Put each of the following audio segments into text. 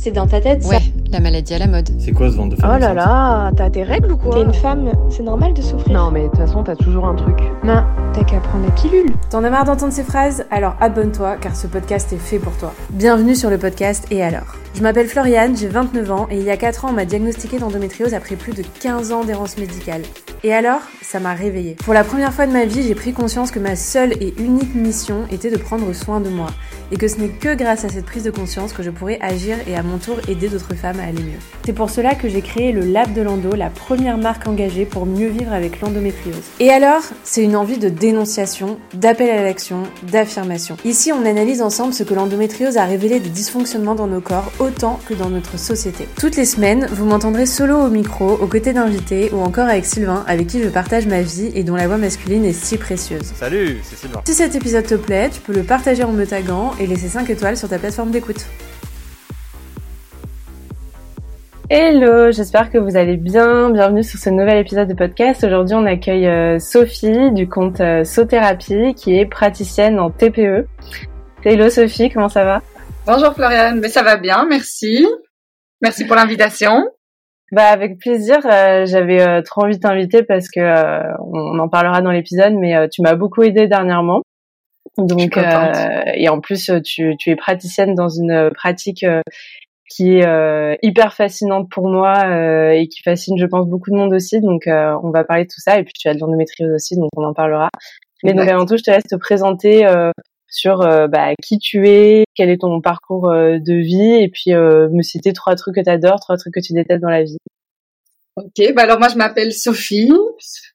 C'est dans ta tête, ça Ouais, la maladie à la mode. C'est quoi ce ventre de femme Oh là là, t'as tes règles ou quoi T'es une femme, c'est normal de souffrir. Non mais de toute façon t'as toujours un truc. Non, t'as qu'à prendre la pilule. T'en as marre d'entendre ces phrases? Alors abonne-toi car ce podcast est fait pour toi. Bienvenue sur le podcast Et alors? Je m'appelle Floriane, j'ai 29 ans et il y a 4 ans on m'a diagnostiqué d'endométriose après plus de 15 ans d'errance médicale. Et alors Ça m'a réveillée. Pour la première fois de ma vie, j'ai pris conscience que ma seule et unique mission était de prendre soin de moi. Et que ce n'est que grâce à cette prise de conscience que je pourrais agir et à mon tour aider d'autres femmes à aller mieux. C'est pour cela que j'ai créé le Lab de l'Endo, la première marque engagée pour mieux vivre avec l'endométriose. Et alors, c'est une envie de dénonciation, d'appel à l'action, d'affirmation. Ici, on analyse ensemble ce que l'endométriose a révélé des dysfonctionnements dans nos corps autant que dans notre société. Toutes les semaines, vous m'entendrez solo au micro, aux côtés d'invités ou encore avec Sylvain, avec qui je partage ma vie et dont la voix masculine est si précieuse. Salut, c'est Sylvain. Si cet épisode te plaît, tu peux le partager en me taguant et laisser 5 étoiles sur ta plateforme d'écoute. Hello, j'espère que vous allez bien. Bienvenue sur ce nouvel épisode de podcast. Aujourd'hui, on accueille euh, Sophie du compte euh, Sothérapie qui est praticienne en TPE. Hello Sophie, comment ça va? Bonjour Floriane, mais ça va bien, merci. Merci pour l'invitation. Bah avec plaisir. euh, J'avais euh, trop envie de t'inviter parce que euh, on en parlera dans l'épisode, mais euh, tu m'as beaucoup aidé dernièrement. Donc euh, et en plus euh, tu, tu es praticienne dans une pratique euh, qui est euh, hyper fascinante pour moi euh, et qui fascine je pense beaucoup de monde aussi. Donc euh, on va parler de tout ça et puis tu as de l'endométriose aussi donc on en parlera. Mais donc avant tout je te laisse te présenter euh, sur euh, bah, qui tu es, quel est ton parcours euh, de vie et puis euh, me citer trois trucs que tu adores, trois trucs que tu détestes dans la vie. Ok, bah alors moi je m'appelle Sophie.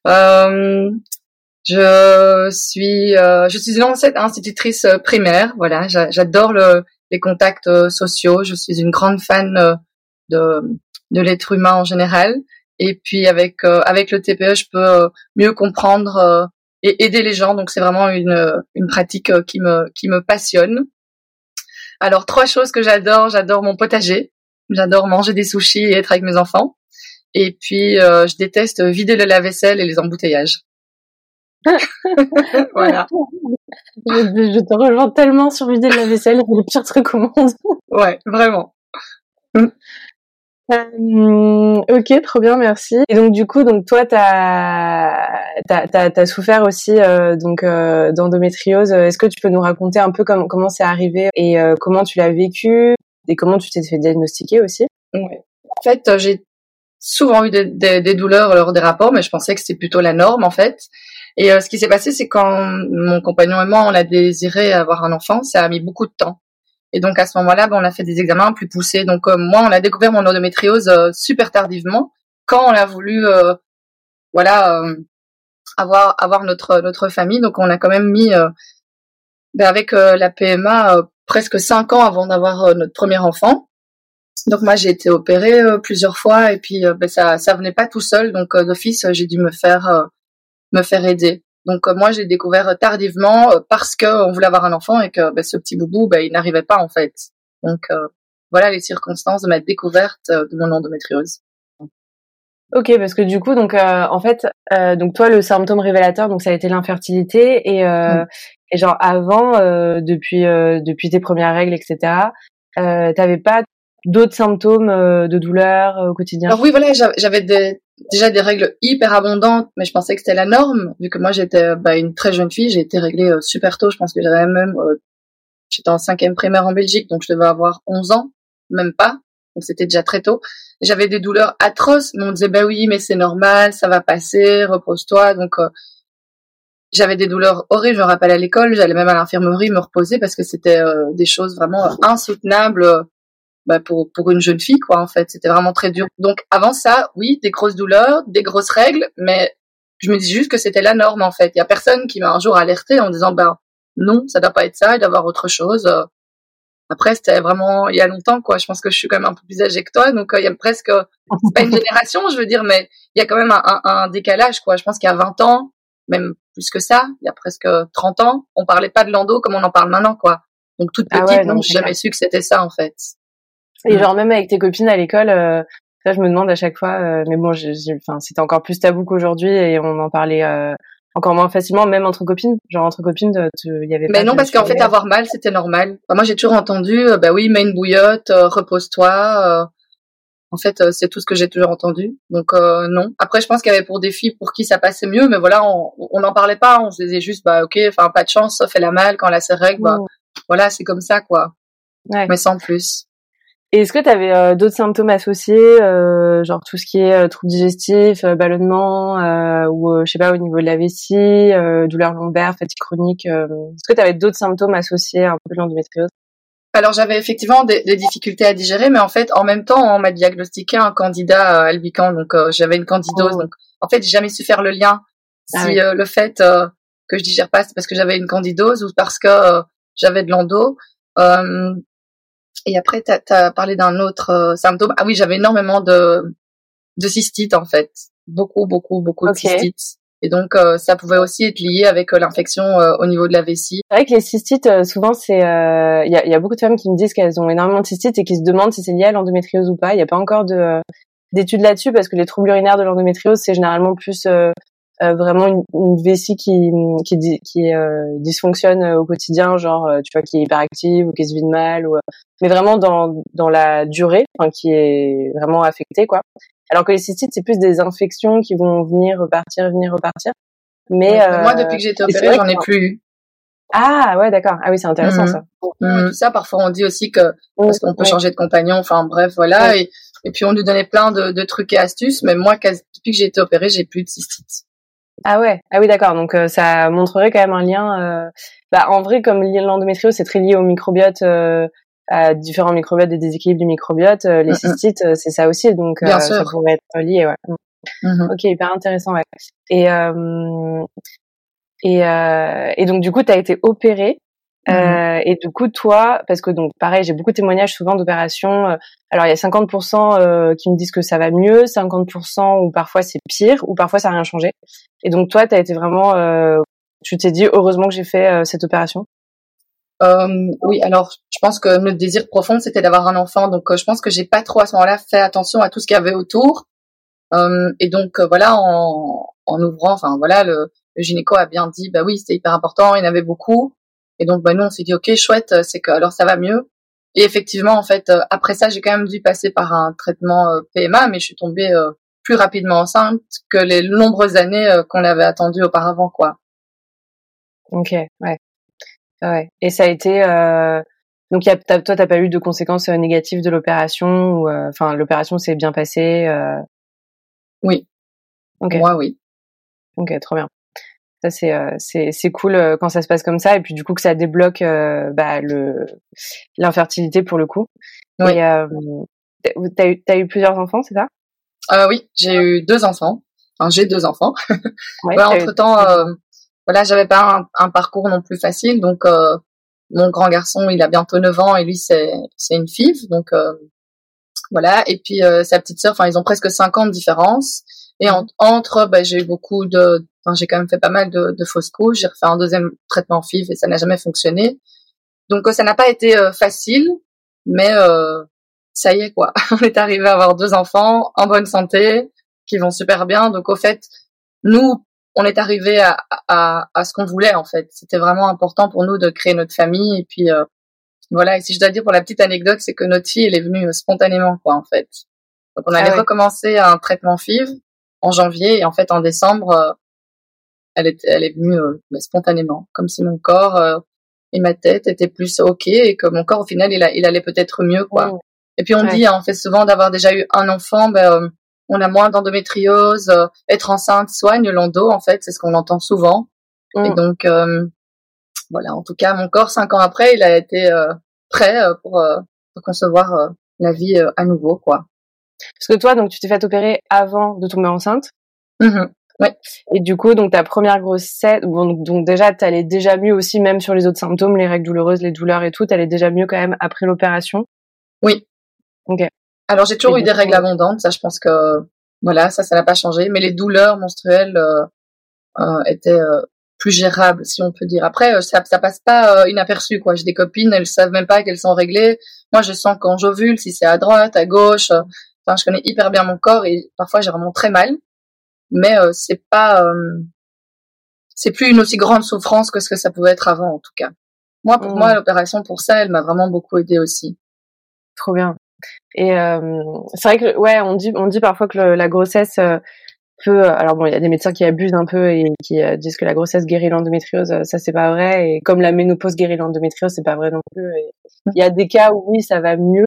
Euh, je suis, euh, je suis une institutrice primaire. Voilà, J'a- j'adore le, les contacts sociaux. Je suis une grande fan de, de l'être humain en général. Et puis avec euh, avec le TPE, je peux mieux comprendre et aider les gens. Donc c'est vraiment une une pratique euh, qui me qui me passionne. Alors trois choses que j'adore. J'adore mon potager. J'adore manger des sushis et être avec mes enfants. Et puis, euh, je déteste vider le lave-vaisselle et les embouteillages. voilà. Je, je te rejoins tellement sur vider de la vaisselle, c'est le pire truc au monde. Ouais, vraiment. Euh, ok, trop bien, merci. Et donc du coup, donc toi, t'as t'as, t'as souffert aussi euh, donc euh, d'endométriose. Est-ce que tu peux nous raconter un peu comment comment c'est arrivé et euh, comment tu l'as vécu et comment tu t'es fait diagnostiquer aussi? Ouais. En fait, euh, j'ai souvent eu des, des- des douleurs lors des rapports, mais je pensais que c'était plutôt la norme, en fait. Et euh, ce qui s'est passé, c'est quand mon compagnon et moi, on a désiré avoir un enfant, ça a mis beaucoup de temps. Et donc à ce moment-là, ben, on a fait des examens plus poussés. Donc euh, moi, on a découvert mon endométriose euh, super tardivement, quand on a voulu, euh, voilà, euh, avoir avoir notre notre famille. Donc on a quand même mis, euh, ben, avec euh, la PMA, presque cinq ans avant d'avoir notre premier enfant. Donc moi j'ai été opérée plusieurs fois et puis ben, ça ça venait pas tout seul donc d'office j'ai dû me faire me faire aider. Donc euh, moi j'ai découvert euh, tardivement euh, parce que on voulait avoir un enfant et que ben, ce petit boubou ben, il n'arrivait pas en fait. Donc euh, voilà les circonstances de ma découverte euh, de mon endométriose. Ok, parce que du coup, donc euh, en fait, euh, donc toi, le symptôme révélateur, donc ça a été l'infertilité et euh, Mm. et genre avant, euh, depuis euh, depuis tes premières règles, etc. Euh, T'avais pas d'autres symptômes euh, de douleur euh, au quotidien? Alors oui voilà j'avais- des, déjà des règles hyper abondantes mais je pensais que c'était la norme vu que moi j'étais euh, bah, une très jeune fille j'ai été réglée euh, super tôt. Je pense que j'avais même euh, j'étais en cinquième primaire en Belgique donc je devais avoir 11 ans même pas. Donc c'était déjà très tôt. J'avais des douleurs atroces mais on disait bah oui mais c'est normal ça va passer repose-toi. Donc euh, j'avais des douleurs horribles. Je me rappelle à l'école j'allais même à l'infirmerie me reposer parce que c'était euh, des choses vraiment insoutenables euh, bah, pour pour une jeune fille quoi en fait. C'était vraiment très dur. Donc avant ça oui des grosses douleurs des grosses règles mais je me dis juste que c'était la norme en fait. Il y a personne qui m'a un jour alerté en disant bah non ça doit pas être ça il doit y avoir autre chose. Après c'était vraiment il y a longtemps quoi. Je pense que je suis quand même un peu plus âgée que toi donc euh, il y a presque c'est pas une génération je veux dire mais il y a quand même un, un, un décalage quoi. Je pense qu'il y a 20 ans même plus que ça il y a presque 30 ans on parlait pas de l'endo comme on en parle maintenant quoi. Donc toute Ah petite ouais, non, j'ai jamais su que c'était ça en fait Et genre même avec tes copines à l'école, euh, ça je me demande à chaque fois. euh, mais bon, enfin c'était encore plus tabou qu'aujourd'hui et on en parlait euh, encore moins facilement, même entre copines. Genre entre copines, il y avait. Mais non, parce qu'en fait, avoir mal, c'était normal. moi, j'ai toujours entendu, bah oui, mets une bouillotte, repose-toi. En fait, c'est tout ce que j'ai toujours entendu. Donc non. Après, je pense qu'il y avait pour des filles pour qui ça passait mieux, mais voilà, on n'en parlait pas. On se disait juste, bah ok, enfin pas de chance, ça fait la mal quand elle a ses règles. Bah, voilà, c'est comme ça, quoi. Ouais. Mais sans plus. Est-ce que tu avais euh, d'autres symptômes associés, euh, genre tout ce qui est euh, troubles digestifs, euh, ballonnement, ou je sais pas au niveau de la vessie, douleur lombaire, fatigue chronique Est-ce que tu avais d'autres symptômes associés à un peu de l'endométriose? Alors j'avais effectivement des, des, difficultés à digérer, mais en fait en même temps on m'a diagnostiqué un candidat albican, donc j'avais une candidose. Oh. Donc en fait j'ai jamais su faire le lien ah si le fait que je digère pas c'est parce que j'avais une candidose ou parce que j'avais de l'endo. Et après, tu as, parlé d'un autre euh, symptôme. Ah oui, j'avais énormément de, de cystite en fait. Beaucoup, beaucoup, beaucoup de cystite. Et donc, euh, ça pouvait aussi être lié avec euh, l'infection au niveau de la vessie. C'est vrai que les cystites, souvent, c'est, il y a, y, a, beaucoup de femmes qui me disent qu'elles ont énormément de cystites et qui se demandent si c'est lié à l'endométriose ou pas. Il n'y a pas encore de d'études là-dessus parce que les troubles urinaires de l'endométriose, c'est généralement plus euh, vraiment une, une, vessie qui qui, qui euh, dysfonctionne au quotidien, genre euh, tu vois qui est hyperactive ou qui se vide mal, ou, mais vraiment dans dans la durée, enfin qui est vraiment affectée quoi. Alors que les cystites c'est plus des infections qui vont venir repartir, venir repartir. Mais moi depuis que j'ai été opérée j'en ai plus eu. Ah ouais d'accord. Ah oui c'est intéressant mmh. ça. Mmh. Tout ça parfois on dit aussi que mmh. parce qu'on peut changer de compagnon, enfin bref voilà et et puis on nous donnait plein de, de trucs et astuces, mais moi depuis que j'ai été opérée j'ai plus de cystites. Ah ouais, ah oui d'accord. Donc euh, ça montrerait quand même un lien. Euh... Bah, en vrai, comme l'endométriose, c'est très lié au microbiote, euh, à différents microbiotes, des déséquilibres du microbiote. Euh, les mm, cystites, c'est ça aussi, donc ça pourrait être lié. Ouais. Mm. Ok, hyper intéressant. Ouais. Et et et donc du coup, tu as été opérée. Mmh euh, et du coup, toi, parce que donc pareil, j'ai beaucoup de témoignages souvent d'opérations. Euh, alors il y a 50% euh, qui me disent que ça va mieux, 50% ou parfois c'est pire, ou parfois ça n'a rien changé. Et donc toi, tu as été vraiment, euh, tu t'es dit heureusement que j'ai fait cette opération? oui, alors je pense que le désir profond c'était d'avoir un enfant, donc je pense que j'ai pas trop à ce moment-là fait attention à tout ce qu'il y avait autour. et donc voilà, en, en ouvrant, enfin voilà, le, le gynéco a bien dit, bah oui, c'était hyper important, il y en avait beaucoup. Et donc, bah, nous, on s'est dit, OK, chouette, euh, c'est que alors ça va mieux. Et effectivement, en fait, euh, après ça, j'ai quand même dû passer par un traitement euh, PMA, mais je suis tombée plus rapidement enceinte que les nombreuses années qu'on avait attendues auparavant, quoi. Ok, ouais. Ouais. Et ça a été... Donc, y a, toi, t'as pas eu de conséquences négatives de l'opération ou enfin l'opération s'est bien passée. Oui. Ok. Moi, oui. Ok, trop bien. Ça c'est euh, c'est c'est cool euh, quand ça se passe comme ça et puis du coup que ça débloque euh, bah, le l'infertilité pour le coup. Oui. Et t'as eu t'as eu plusieurs enfants, c'est ça? Euh, Oui, j'ai eu deux enfants. Enfin, j'ai deux enfants. Ouais, entre temps, voilà, j'avais pas un, un, parcours non plus facile, donc mon grand garçon, il a bientôt 9 ans et lui c'est c'est une fille, donc voilà. Et puis sa petite sœur, enfin ils ont presque 5 ans de différence. Et entre, bah, j'ai eu beaucoup de, enfin, j'ai quand même fait pas mal de, de fausses couches. J'ai refait un deuxième traitement FIV et ça n'a jamais fonctionné. Donc ça n'a pas été euh, facile, mais euh, ça y est quoi. On est arrivé à avoir deux enfants en bonne santé, qui vont super bien. Donc au fait, nous, on est arrivé à, à, à ce qu'on voulait en fait. C'était vraiment important pour nous de créer notre famille et puis euh, voilà. Et si je dois dire pour la petite anecdote, c'est que notre fille elle est venue spontanément quoi en fait. Donc on ah avait recommencé un traitement FIV en janvier et en fait en décembre euh, elle est elle est venue euh, bah, spontanément comme si mon corps euh, et ma tête étaient plus ok et que mon corps au final il, a, il allait peut-être mieux quoi oh. et puis on dit hein, on fait souvent d'avoir déjà eu un enfant ben on a moins d'endométriose être enceinte soigne l'endo en fait c'est ce qu'on entend souvent et mm. donc voilà en tout cas mon corps cinq ans après il a été prêt pour, pour concevoir la vie à nouveau quoi parce que toi, donc, tu t'es fait opérer avant de tomber enceinte. Mmh ouais. Et du coup, donc ta première grossesse, bon, donc, donc déjà, t'allais déjà mieux aussi, même sur les autres symptômes, les règles douloureuses, les douleurs et tout, t'allais déjà mieux quand même après l'opération? Oui. Ok. Alors j'ai toujours eu des règles abondantes, ça, je pense que voilà, ça, ça n'a pas changé, mais les douleurs menstruelles euh, euh, étaient euh, plus gérables, si on peut dire. Après, euh, ça, ça passe pas euh, inaperçu, quoi. J'ai des copines, elles savent même pas qu'elles sont réglées. Moi, je sens quand j'ovule, si c'est à droite, à gauche. Enfin, je connais hyper bien mon corps et parfois j'ai vraiment très mal. Mais euh, c'est pas, euh, c'est plus une aussi grande souffrance que ce que ça pouvait être avant en tout cas. Moi, pour moi, l'opération pour ça, elle m'a vraiment beaucoup aidé aussi. Trop bien. Et euh, c'est vrai que ouais, on dit on dit parfois que la grossesse euh, peut. Alors bon, il y a des médecins qui abusent un peu et qui euh, disent que la grossesse guérit l'endométriose. Ça c'est pas vrai. Et comme la ménopause guérit l'endométriose, c'est pas vrai non plus. Il y a des cas où oui, ça va mieux.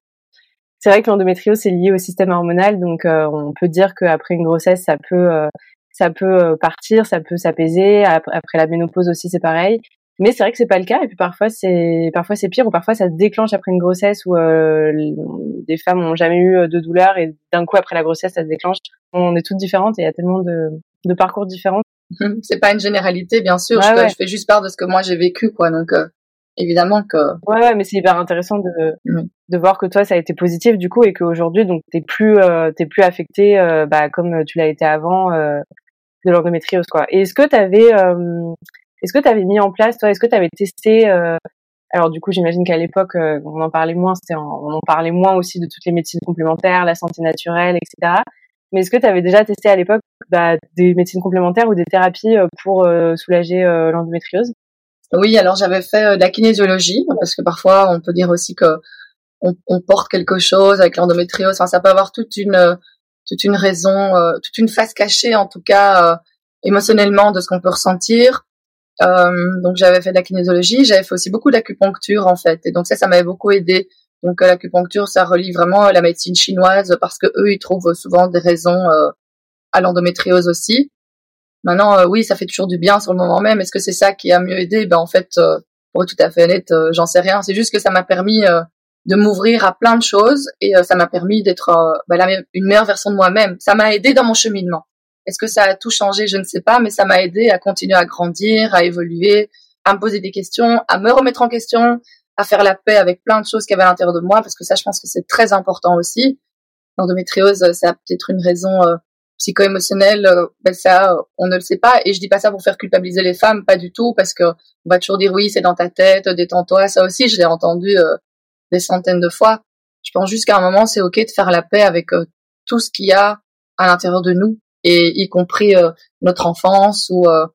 C'est vrai que l'endométriose c'est lié au système hormonal, donc on peut dire qu'après une grossesse, ça peut ça peut partir, ça peut s'apaiser. Après la ménopause aussi, c'est pareil. Mais c'est vrai que c'est pas le cas et puis parfois c'est parfois c'est pire ou parfois ça se déclenche après une grossesse où euh, des femmes ont jamais eu euh, de douleur et d'un coup après la grossesse ça se déclenche. On est toutes différentes et il y a tellement de, de parcours différents. c'est pas une généralité bien sûr. je, fais juste part de ce que moi j'ai vécu quoi donc euh, évidemment que. Ouais, ouais mais c'est hyper intéressant de de voir que toi ça a été positif du coup et qu'aujourd'hui donc t'es plus euh, t'es plus affecté bah comme tu l'as été avant de l'endométriose quoi. Et est-ce que t'avais est-ce que tu avais mis en place, toi, est-ce que tu avais testé euh, alors du coup, j'imagine qu'à l'époque, euh, on en parlait moins, c'était on en parlait moins aussi de toutes les médecines complémentaires, la santé naturelle, etc. Mais est-ce que tu avais déjà testé à l'époque bah, des médecines complémentaires ou des thérapies euh, pour soulager l'endométriose? Oui, alors j'avais fait de la kinésiologie parce que parfois on peut dire aussi que on, porte quelque chose avec l'endométriose. Enfin, ça peut avoir toute une toute une raison, toute une face cachée en tout cas émotionnellement de ce qu'on peut ressentir. Euh, donc j'avais fait de la kinésiologie, j'avais fait aussi beaucoup d'acupuncture en fait, et donc ça, ça m'avait beaucoup aidé. Donc euh, l'acupuncture, ça relie vraiment la médecine chinoise parce que eux, ils trouvent souvent des raisons euh, à l'endométriose aussi. Maintenant, oui, ça fait toujours du bien sur le moment même. Est-ce que c'est ça qui a mieux aidé? Ben en fait, pour être tout à fait honnête, j'en sais rien. C'est juste que ça m'a permis de m'ouvrir à plein de choses et ça m'a permis d'être ben, une meilleure version de moi-même. Ça m'a aidé dans mon cheminement. Est-ce que ça a tout changé? Je ne sais pas, mais ça m'a aidé à continuer à grandir, à évoluer, à me poser des questions, à me remettre en question, à faire la paix avec plein de choses qu'il y avait à l'intérieur de moi, parce que ça, je pense que c'est très important aussi. L'endométriose, ça a peut-être une raison euh, psycho-émotionnelle, euh, ben ça, on ne le sait pas. Et je dis pas ça pour faire culpabiliser les femmes, pas du tout, parce que on va toujours dire oui, c'est dans ta tête, détends-toi. Ça aussi, je l'ai entendu euh, des centaines de fois. Je pense juste qu'à un moment, c'est ok de faire la paix avec tout ce qu'il y a à l'intérieur de nous et y compris euh, notre enfance euh,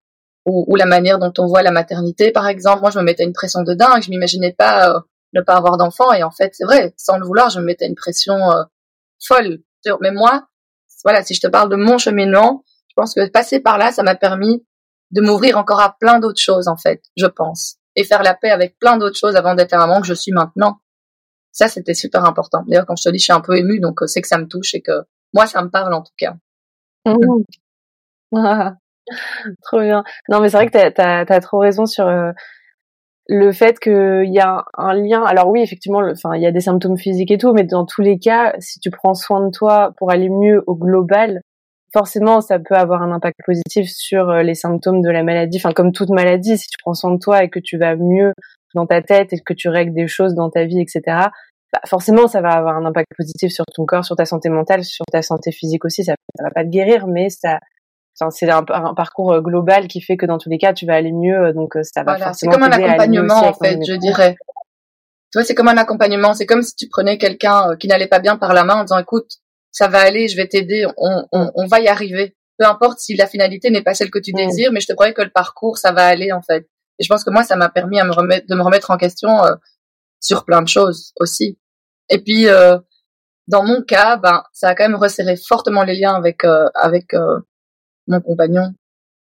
ou, ou, la manière dont on voit la maternité, par exemple. Moi, je me mettais une pression de dingue. Je m'imaginais pas euh, ne pas avoir d'enfant. Et en fait, c'est vrai, sans le vouloir, je me mettais une pression folle. Mais moi, voilà, si je te parle de mon cheminement, je pense que passer par là, ça m'a permis de m'ouvrir encore à plein d'autres choses, en fait, je pense. Et faire la paix avec plein d'autres choses avant d'être un maman que je suis maintenant. Ça, c'était super important. D'ailleurs, quand je te dis, je suis un peu émue, donc c'est que ça me touche et que moi, ça me parle en tout cas. Mmh. trop bien. Non, mais c'est vrai que tu as, trop raison sur euh, le fait qu'il y a un, lien. Alors oui, effectivement, enfin, il y a des symptômes physiques et tout, mais dans tous les cas, si tu prends soin de toi pour aller mieux au global, forcément, ça peut avoir un impact positif sur euh, les symptômes de la maladie. Enfin, comme toute maladie, si tu prends soin de toi et que tu vas mieux dans ta tête et que tu règles des choses dans ta vie, etc., bah, forcément, ça va avoir un impact positif sur ton corps, sur ta santé mentale, sur ta santé physique aussi. Ça, ça va pas te guérir, mais ça, c'est un, parcours euh, global qui fait que dans tous les cas, tu vas aller mieux. Euh, donc, euh, ça va voilà, C'est comme un accompagnement, en fait, je dirais. Tu vois, c'est comme un accompagnement. C'est comme si tu prenais quelqu'un qui n'allait pas bien par la main en disant, écoute, ça va aller, je vais t'aider, on, on, on, va y arriver. Peu importe si la finalité n'est pas celle que tu mm. désires, mais je te promets que le parcours, ça va aller, en fait. Et je pense que moi, ça m'a permis à me remettre, de me remettre en question sur plein de choses aussi. Et puis, euh, dans mon cas, ben, ça a quand même resserré fortement les liens avec euh, avec euh, mon compagnon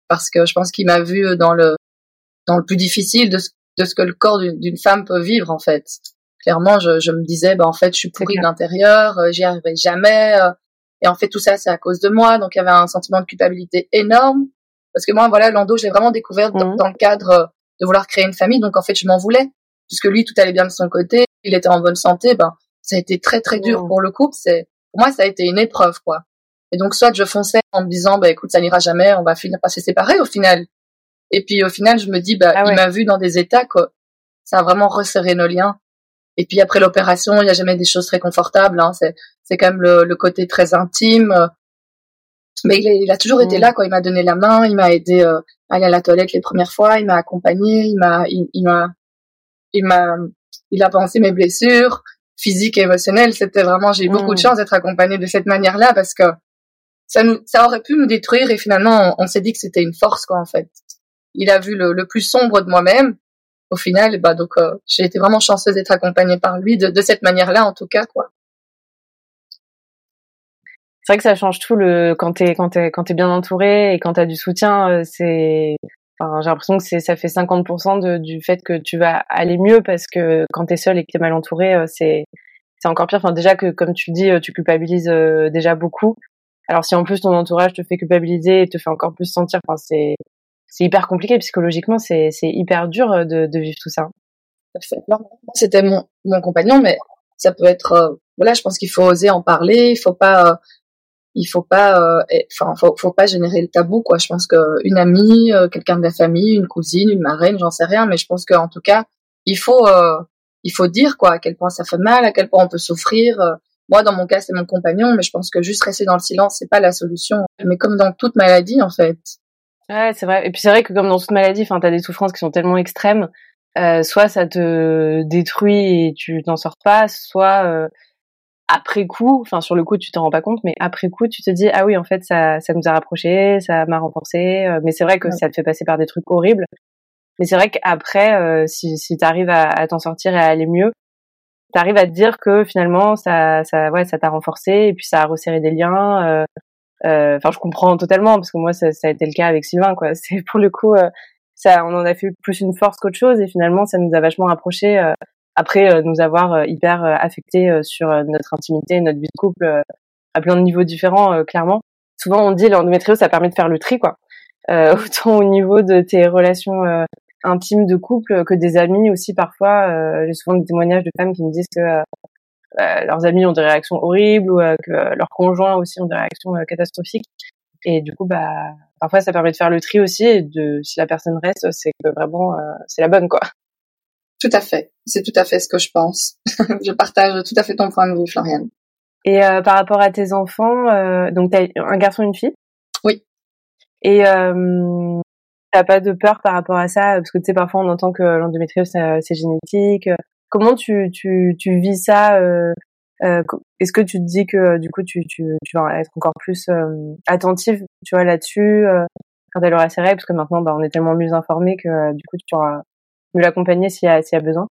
parce que je pense qu'il m'a vu dans le dans le plus difficile de ce, de ce que le corps d'une femme peut vivre en fait. Clairement, je, je me disais, ben en fait, je suis pourrie de l'intérieur, j'y arriverai jamais. et en fait, tout ça, c'est à cause de moi. Donc, il y avait un sentiment de culpabilité énorme. Parce que moi, voilà, Lando, je l'ai vraiment découvert dans, mmh. dans, le cadre de vouloir créer une famille. Donc, en fait, je m'en voulais. Puisque lui, tout allait bien de son côté, il était en bonne santé, ben, ça a été très très dur pour le couple. C'est pour moi ça a été une épreuve quoi. Et donc soit je fonçais en me disant bah écoute ça n'ira jamais, on va finir par se séparer au final. Et puis au final je me dis bah ah il m'a vu dans des états quoi. Ça a vraiment resserré nos liens. Et puis après l'opération il y a jamais des choses très confortables. Hein. C'est c'est quand même le, le, côté très intime. Mais il, a, toujours été mm. là quoi. Il m'a donné la main, il m'a aidé euh, à aller à la toilette les premières fois, il m'a accompagné, il m'a il m'a il m'a il a pensé mes blessures, physique et émotionnel. C'était vraiment, j'ai eu beaucoup de mm. chance d'être accompagnée de cette manière-là parce que ça nous, ça aurait pu nous détruire et finalement, on, s'est dit que c'était une force, quoi, en fait. il a vu le, plus sombre de moi-même. Au final, bah donc euh, j'ai été vraiment chanceuse d'être accompagnée par lui de, de cette manière-là, en tout cas, quoi. C'est vrai que ça change tout le quand t'es quand t'es quand t'es bien entouré et quand t'as du soutien, euh, c'est Enfin, j'ai l'impression que c'est ça fait 50% de, du fait que tu vas aller mieux parce que quand t'es seul et que t'es mal entouré, euh, c'est c'est encore pire. Enfin, déjà que comme tu dis, tu culpabilises déjà beaucoup. Alors si en plus ton entourage te fait culpabiliser et te fait encore plus sentir, enfin c'est c'est hyper compliqué psychologiquement, c'est c'est hyper dur euh, de, de vivre tout ça. C'était mon mon compagnon, mais ça peut être euh, voilà, je pense qu'il faut oser en parler, il faut pas euh, il faut pas enfin faut, faut pas générer le tabou quoi. Je pense que une amie, quelqu'un de la famille, une cousine, une marraine, j'en sais rien, mais je pense qu'en tout cas, il faut il faut dire quoi à quel point ça fait mal, à quel point on peut souffrir moi, dans mon cas, c'est mon compagnon, mais je pense que juste rester dans le silence, c'est pas la solution. Mais comme dans toute maladie, en fait. Ouais, c'est vrai. Et puis c'est vrai que comme dans toute maladie, enfin, t'as des souffrances qui sont tellement extrêmes. Euh, soit ça te détruit et tu t'en sors pas, soit euh, après coup, enfin sur le coup tu t'en rends pas compte, mais après coup tu te dis ah oui en fait ça ça nous a rapprochés, ça m'a renforcé, euh, mais c'est vrai que ça te fait passer par des trucs horribles. Mais c'est vrai qu'après euh, si si t'arrives à, à t'en sortir et à aller mieux, t'arrives à te dire que finalement ça ça ouais ça t'a renforcé et puis ça a resserré des liens euh, euh, enfin je comprends totalement parce que moi ça, ça, a été le cas avec Sylvain quoi. C'est pour le coup euh, ça on en a fait plus une force qu'autre chose et finalement ça nous a vachement rapprochés après nous avoir hyper affectés sur notre intimité notre vie de couple à plein de niveaux différents clairement. Souvent on dit l'endométriose ça permet de faire le tri quoi. Autant au niveau de tes relations intime de couple que des amis aussi parfois. Euh, j'ai souvent des témoignages de femmes qui me disent que euh, euh, leurs amis ont des réactions horribles ou que leurs conjoints aussi ont des réactions catastrophiques. Et du coup, bah, parfois ça permet de faire le tri aussi et de si la personne reste, c'est que vraiment c'est la bonne quoi. Tout à fait, c'est tout à fait ce que je pense. je partage tout à fait ton point de vue, Floriane. Et par rapport à tes enfants, donc t'as un garçon et une fille? Oui. Et T'as pas de peur par rapport à ça? Parce que tu sais parfois on entend que l'endométriose c'est génétique. Comment tu tu tu vis ça euh, euh, Est-ce que tu te dis que du coup tu tu tu vas être encore plus euh, attentive tu vois là-dessus quand elle aura ses règles? Parce que maintenant bah on est tellement mieux informé que du coup tu pourras mieux l'accompagner s'il y y a besoin.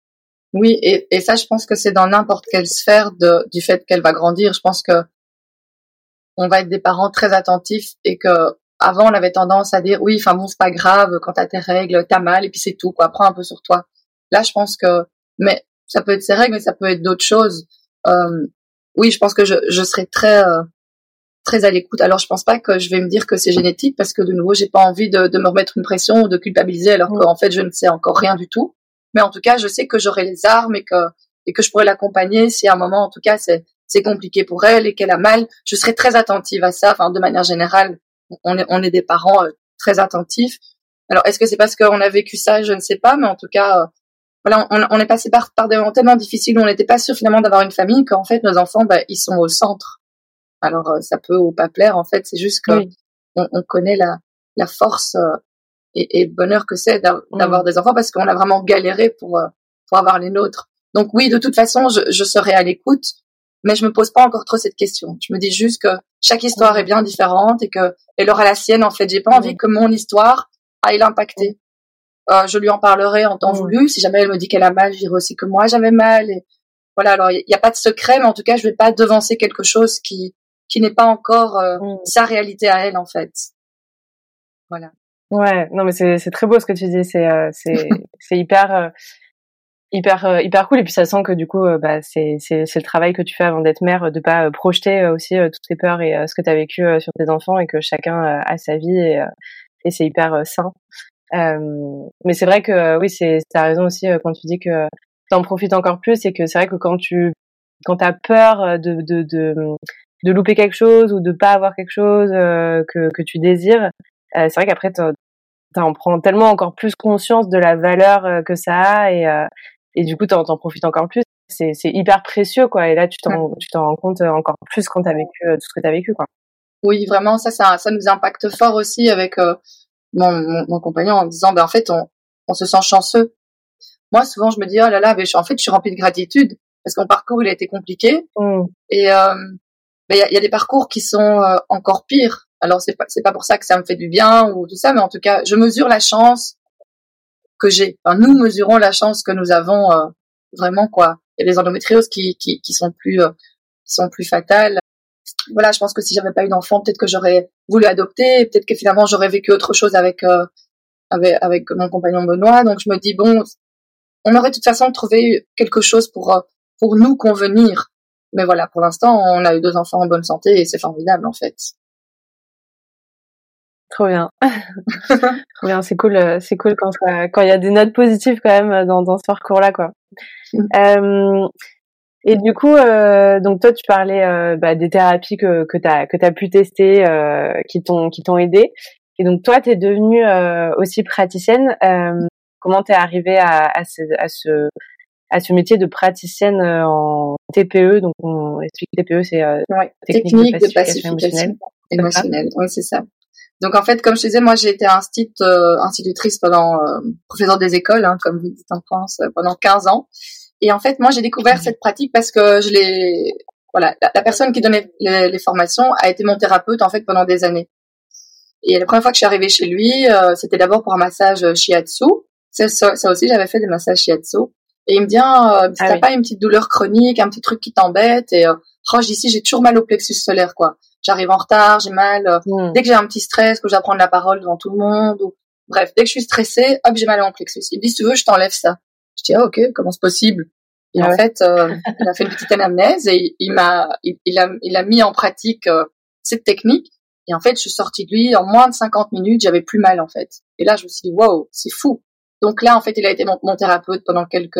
Oui et et ça je pense que c'est dans n'importe quelle sphère de du fait qu'elle va grandir. Je pense que on va être des parents très attentifs et que avant, on avait tendance à dire oui, enfin bon, c'est pas grave, quand t'as tes règles, t'as mal et puis c'est tout, quoi. Prends un peu sur toi. Là, je pense que, mais ça peut être ces règles, mais ça peut être d'autres choses. Euh, oui, je pense que je, je serai très euh, très à l'écoute. Alors, je pense pas que je vais me dire que c'est génétique parce que de nouveau, j'ai pas envie de, de, me remettre une pression ou de culpabiliser alors qu'en fait, je ne sais encore rien du tout. Mais en tout cas, je sais que j'aurai les armes et que et que je pourrais l'accompagner si à un moment, en tout cas, c'est c'est compliqué pour elle et qu'elle a mal. Je serai très attentive à ça. Enfin, de manière générale, on est, on est des parents euh, très attentifs. Alors, est-ce que c'est parce qu'on a vécu ça? Je ne sais pas, mais en tout cas, euh, voilà, on, on, est passé par, par des moments tellement difficiles où on n'était pas sûr finalement d'avoir une famille qu'en fait, nos enfants, bah, ils sont au centre. Alors, euh, ça peut ou pas plaire, en fait, c'est juste que on, on, connaît la, la force et, et, le bonheur que c'est mm. d'avoir des enfants parce qu'on a vraiment galéré pour, pour avoir les nôtres. Donc oui, de toute façon, je, je serai à l'écoute mais je me pose pas encore trop cette question. Je me dis juste que chaque histoire est bien différente et que elle aura la sienne. En fait, j'ai pas envie que mon histoire aille l'impacter. Euh, je lui en parlerai en temps voulu. Si jamais elle me dit qu'elle a mal, je dirai aussi que moi j'avais mal. Et voilà. Alors il n'y a pas de secret, mais en tout cas, je vais pas devancer quelque chose qui qui n'est pas encore euh, sa réalité à elle en fait. Voilà. Ouais. Non, mais c'est c'est très beau ce que tu dis. C'est euh, c'est c'est hyper hyper euh, hyper cool. Et puis ça sent que du coup euh, bah c'est c'est c'est le travail que tu fais avant d'être mère de pas euh, projeter aussi toutes tes peurs et ce que tu as vécu sur tes enfants et que chacun a sa vie et, c'est hyper sain. Mais c'est vrai que oui c'est as raison aussi quand tu dis que t'en profites encore plus et que c'est vrai que quand tu quand t'as peur de, de de de louper quelque chose ou de pas avoir quelque chose que que tu désires c'est vrai qu'après t'en prends tellement encore plus conscience de la valeur que ça a et, et du coup t'en, t'en profites encore plus. C'est, c'est hyper précieux quoi. Et là tu t'en tu t'en rends compte euh, encore plus quand t'as vécu euh, tout ce que t'as vécu quoi. Oui vraiment ça ça ça nous impacte fort aussi avec euh, mon, mon, compagnon en disant ben en fait on on se sent chanceux. Moi souvent je me dis oh là là mais en fait je suis remplie de gratitude parce que mon parcours il a été compliqué. Mmh. et euh, ben, il y, a, y, a, des parcours qui sont encore pires. Alors c'est pas c'est pas pour ça que ça me fait du bien ou tout ça, mais en tout cas, je mesure la chance que j'ai. Nous mesurons la chance que nous avons euh, vraiment quoi. Il y a des endométrioses qui qui, qui sont plus euh, sont plus fatales. Voilà, je pense que si j'avais pas eu d'enfant, peut-être que j'aurais voulu adopter, peut-être que finalement j'aurais vécu autre chose avec euh, avec avec mon compagnon Benoît. Donc je me dis bon, on aurait de toute façon trouvé quelque chose pour euh, pour nous convenir. Mais voilà, pour l'instant, on a eu deux enfants en bonne santé et c'est formidable en fait. Trop bien. Trop bien, c'est cool, euh, c'est cool quand quand il y a des notes positives quand même dans, dans ce parcours-là, quoi. Euh, et du coup, euh, donc toi, tu parlais euh, bah, des thérapies que que t'as que t'as pu tester, euh, qui t'ont qui t'ont aidé. Et donc toi, tu es devenue euh, aussi praticienne. comment t'es arrivée à, à, ce, à ce à ce métier de praticienne en TPE Donc on explique TPE, c'est ouais, technique, de pacification, émotionnelle. émotionnelle. Oui, c'est ça. Donc en fait, comme je disais, moi j'ai été euh, institutrice pendant euh, professeur des écoles, hein, comme vous dites en France, euh, pendant 15 ans. Et en fait, moi j'ai découvert cette pratique parce que je l'ai, voilà, la, personne qui donnait les, formations a été mon thérapeute en fait pendant des années. Et la première fois que je suis arrivée chez lui, euh, c'était d'abord pour un massage shiatsu. Ça, ça, aussi, j'avais fait des massages shiatsu. Et il me dit, ah, euh, ah, t'as pas une petite douleur chronique, un petit truc qui t'embête? Et euh, oh, ici, j'ai toujours mal au plexus solaire, quoi j'arrive en retard, j'ai mal. Hmm. Dès que j'ai un petit stress, que j'apprends la parole devant tout le monde, ou bref, dès que je suis stressée, hop, j'ai mal en plexus. Il me dit, si tu veux, je t'enlève ça. Je dis, ah ok, comment c'est possible? Et en fait, euh, il a fait une petite anamnèse et il m'a, il, a, il a mis en pratique euh, cette technique. Et en fait, je suis sortie de lui en moins de 50 minutes, j'avais plus mal en fait. Et là, je me suis dit, waouh, c'est fou. Donc là, en fait, il a été mon, mon thérapeute pendant quelques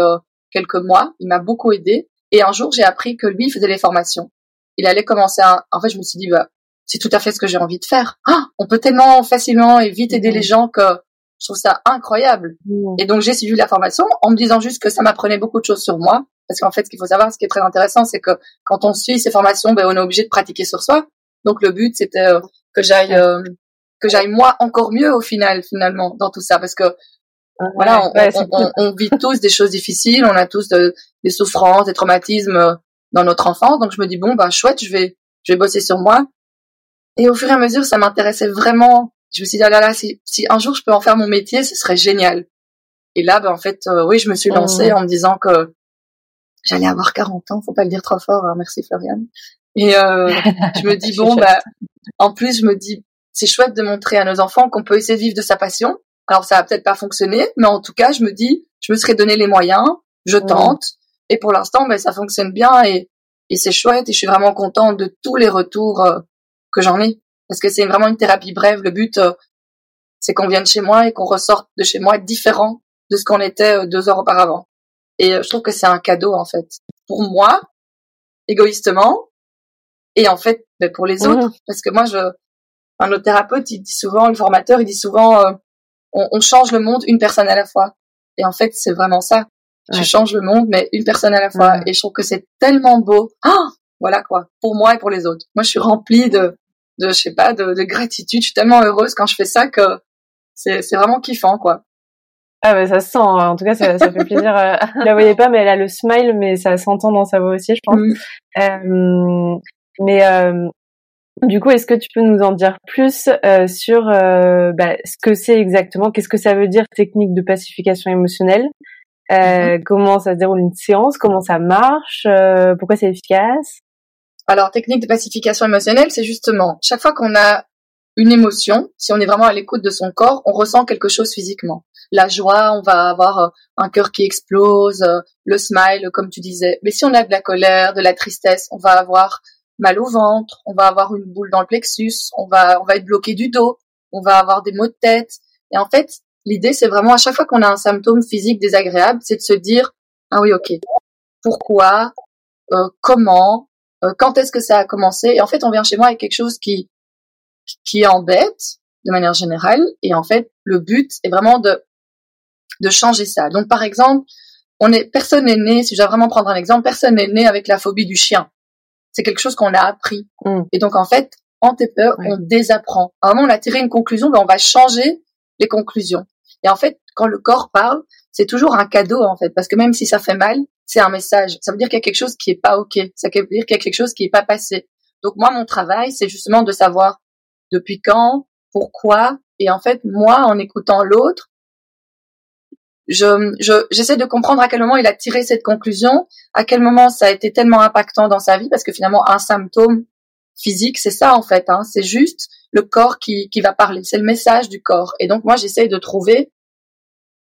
quelques mois. Il m'a beaucoup aidé. Et un jour, j'ai appris que lui, il faisait les formations il allait commencer à... En fait, je me suis dit, bah, c'est tout à fait ce que j'ai envie de faire. Ah, on peut tellement facilement et vite aider les gens que je trouve ça incroyable. Et donc, j'ai suivi la formation en me disant juste que ça m'apprenait beaucoup de choses sur moi. Parce qu'en fait, ce qu'il faut savoir, ce qui est très intéressant, c'est que quand on suit ces formations, ben, on est obligé de pratiquer sur soi. Donc, le but, c'était euh, que j'aille, euh, que j'aille moi encore mieux au final, finalement, dans tout ça. Parce que voilà, on, on, vit tous des choses difficiles, on a tous des souffrances, des traumatismes dans notre enfance. Donc je me dis bon bah chouette, je vais je vais bosser sur moi. Et au fur et à mesure, ça m'intéressait vraiment. Je me suis dit ah là là, si, si un jour je peux en faire mon métier, ce serait génial. Et là, ben en fait, euh, oui, je me suis lancée mmh. en me disant que j'allais avoir 40 ans. Faut pas le dire trop fort. Hein, merci Floriane. Et euh, je me dis bon bah en plus je me dis c'est chouette de montrer à nos enfants qu'on peut essayer de vivre de sa passion. Alors ça va peut-être pas fonctionner, mais en tout cas je me dis je me serais donné les moyens, je mmh. tente. Et pour l'instant, ben, ça fonctionne bien et, et c'est chouette et je suis vraiment contente de tous les retours euh, que j'en ai. Parce que c'est vraiment une thérapie brève. Le but, euh, c'est qu'on vienne chez moi et qu'on ressorte de chez moi différent de ce qu'on était euh, deux heures auparavant. Et je trouve que c'est un cadeau, en fait. Pour moi, égoïstement, et en fait, ben, pour les autres. Mmh. Parce que moi, je, un autre thérapeute, il dit souvent, le formateur, il dit souvent, on, on change le monde une personne à la fois. Et en fait, c'est vraiment ça je change le monde, mais une personne à la fois. Et je trouve que c'est tellement beau. Ah, voilà quoi, pour moi et pour les autres. Moi, je suis remplie de, de je sais pas, de, de gratitude. Je suis tellement heureuse quand je fais ça que c'est, c'est vraiment kiffant quoi. Ah bah ça se sent, hein. en tout cas ça, ça fait plaisir. Euh, vous la voyez pas, mais elle a le smile, mais ça s'entend dans sa voix aussi, je pense. Euh, mais euh, du coup, est-ce que tu peux nous en dire plus euh, sur euh, bah, ce que c'est exactement? Qu'est-ce que ça veut dire technique de pacification émotionnelle? Euh, mhm. comment ça se déroule une séance, comment ça marche, euh, pourquoi c'est efficace? Alors, technique de pacification émotionnelle, c'est justement chaque fois qu'on a une émotion, si on est vraiment à l'écoute de son corps, on ressent quelque chose physiquement. La joie, on va avoir euh, un cœur qui explose, le smile, comme tu disais. Mais si on a de la colère, de la tristesse, on va avoir mal au ventre, on va avoir une boule dans le plexus, on va, on va être bloqué du dos, on va avoir des maux de tête. Et en fait, L'idée, c'est vraiment à chaque fois qu'on a un symptôme physique désagréable, c'est de se dire ah oui, ok, pourquoi, euh, comment, euh, quand est-ce que ça a commencé Et en fait, on vient chez moi avec quelque chose qui qui embête de manière générale. Et en fait, le but est vraiment de de changer ça. Donc, par exemple, on est personne n'est né. Si je dois vraiment prendre un exemple, personne n'est né avec la phobie du chien. C'est quelque chose qu'on a appris. Mm. Et donc, en fait, en TPE, on désapprend. À un moment, on a tiré une conclusion, ben, on va changer les conclusions. Et en fait, quand le corps parle, c'est toujours un cadeau en fait, parce que même si ça fait mal, c'est un message. Ça veut dire qu'il y a quelque chose qui est pas ok. Ça veut dire qu'il y a quelque chose qui est pas passé. Donc moi, mon travail, c'est justement de savoir depuis quand, pourquoi, et en fait, moi, en écoutant l'autre, je, j'essaie de comprendre à quel moment il a tiré cette conclusion, à quel moment ça a été tellement impactant dans sa vie, parce que finalement, un symptôme physique, c'est ça en fait, hein, c'est juste le corps qui, qui va parler, c'est le message du corps. Et donc moi, j'essaie de trouver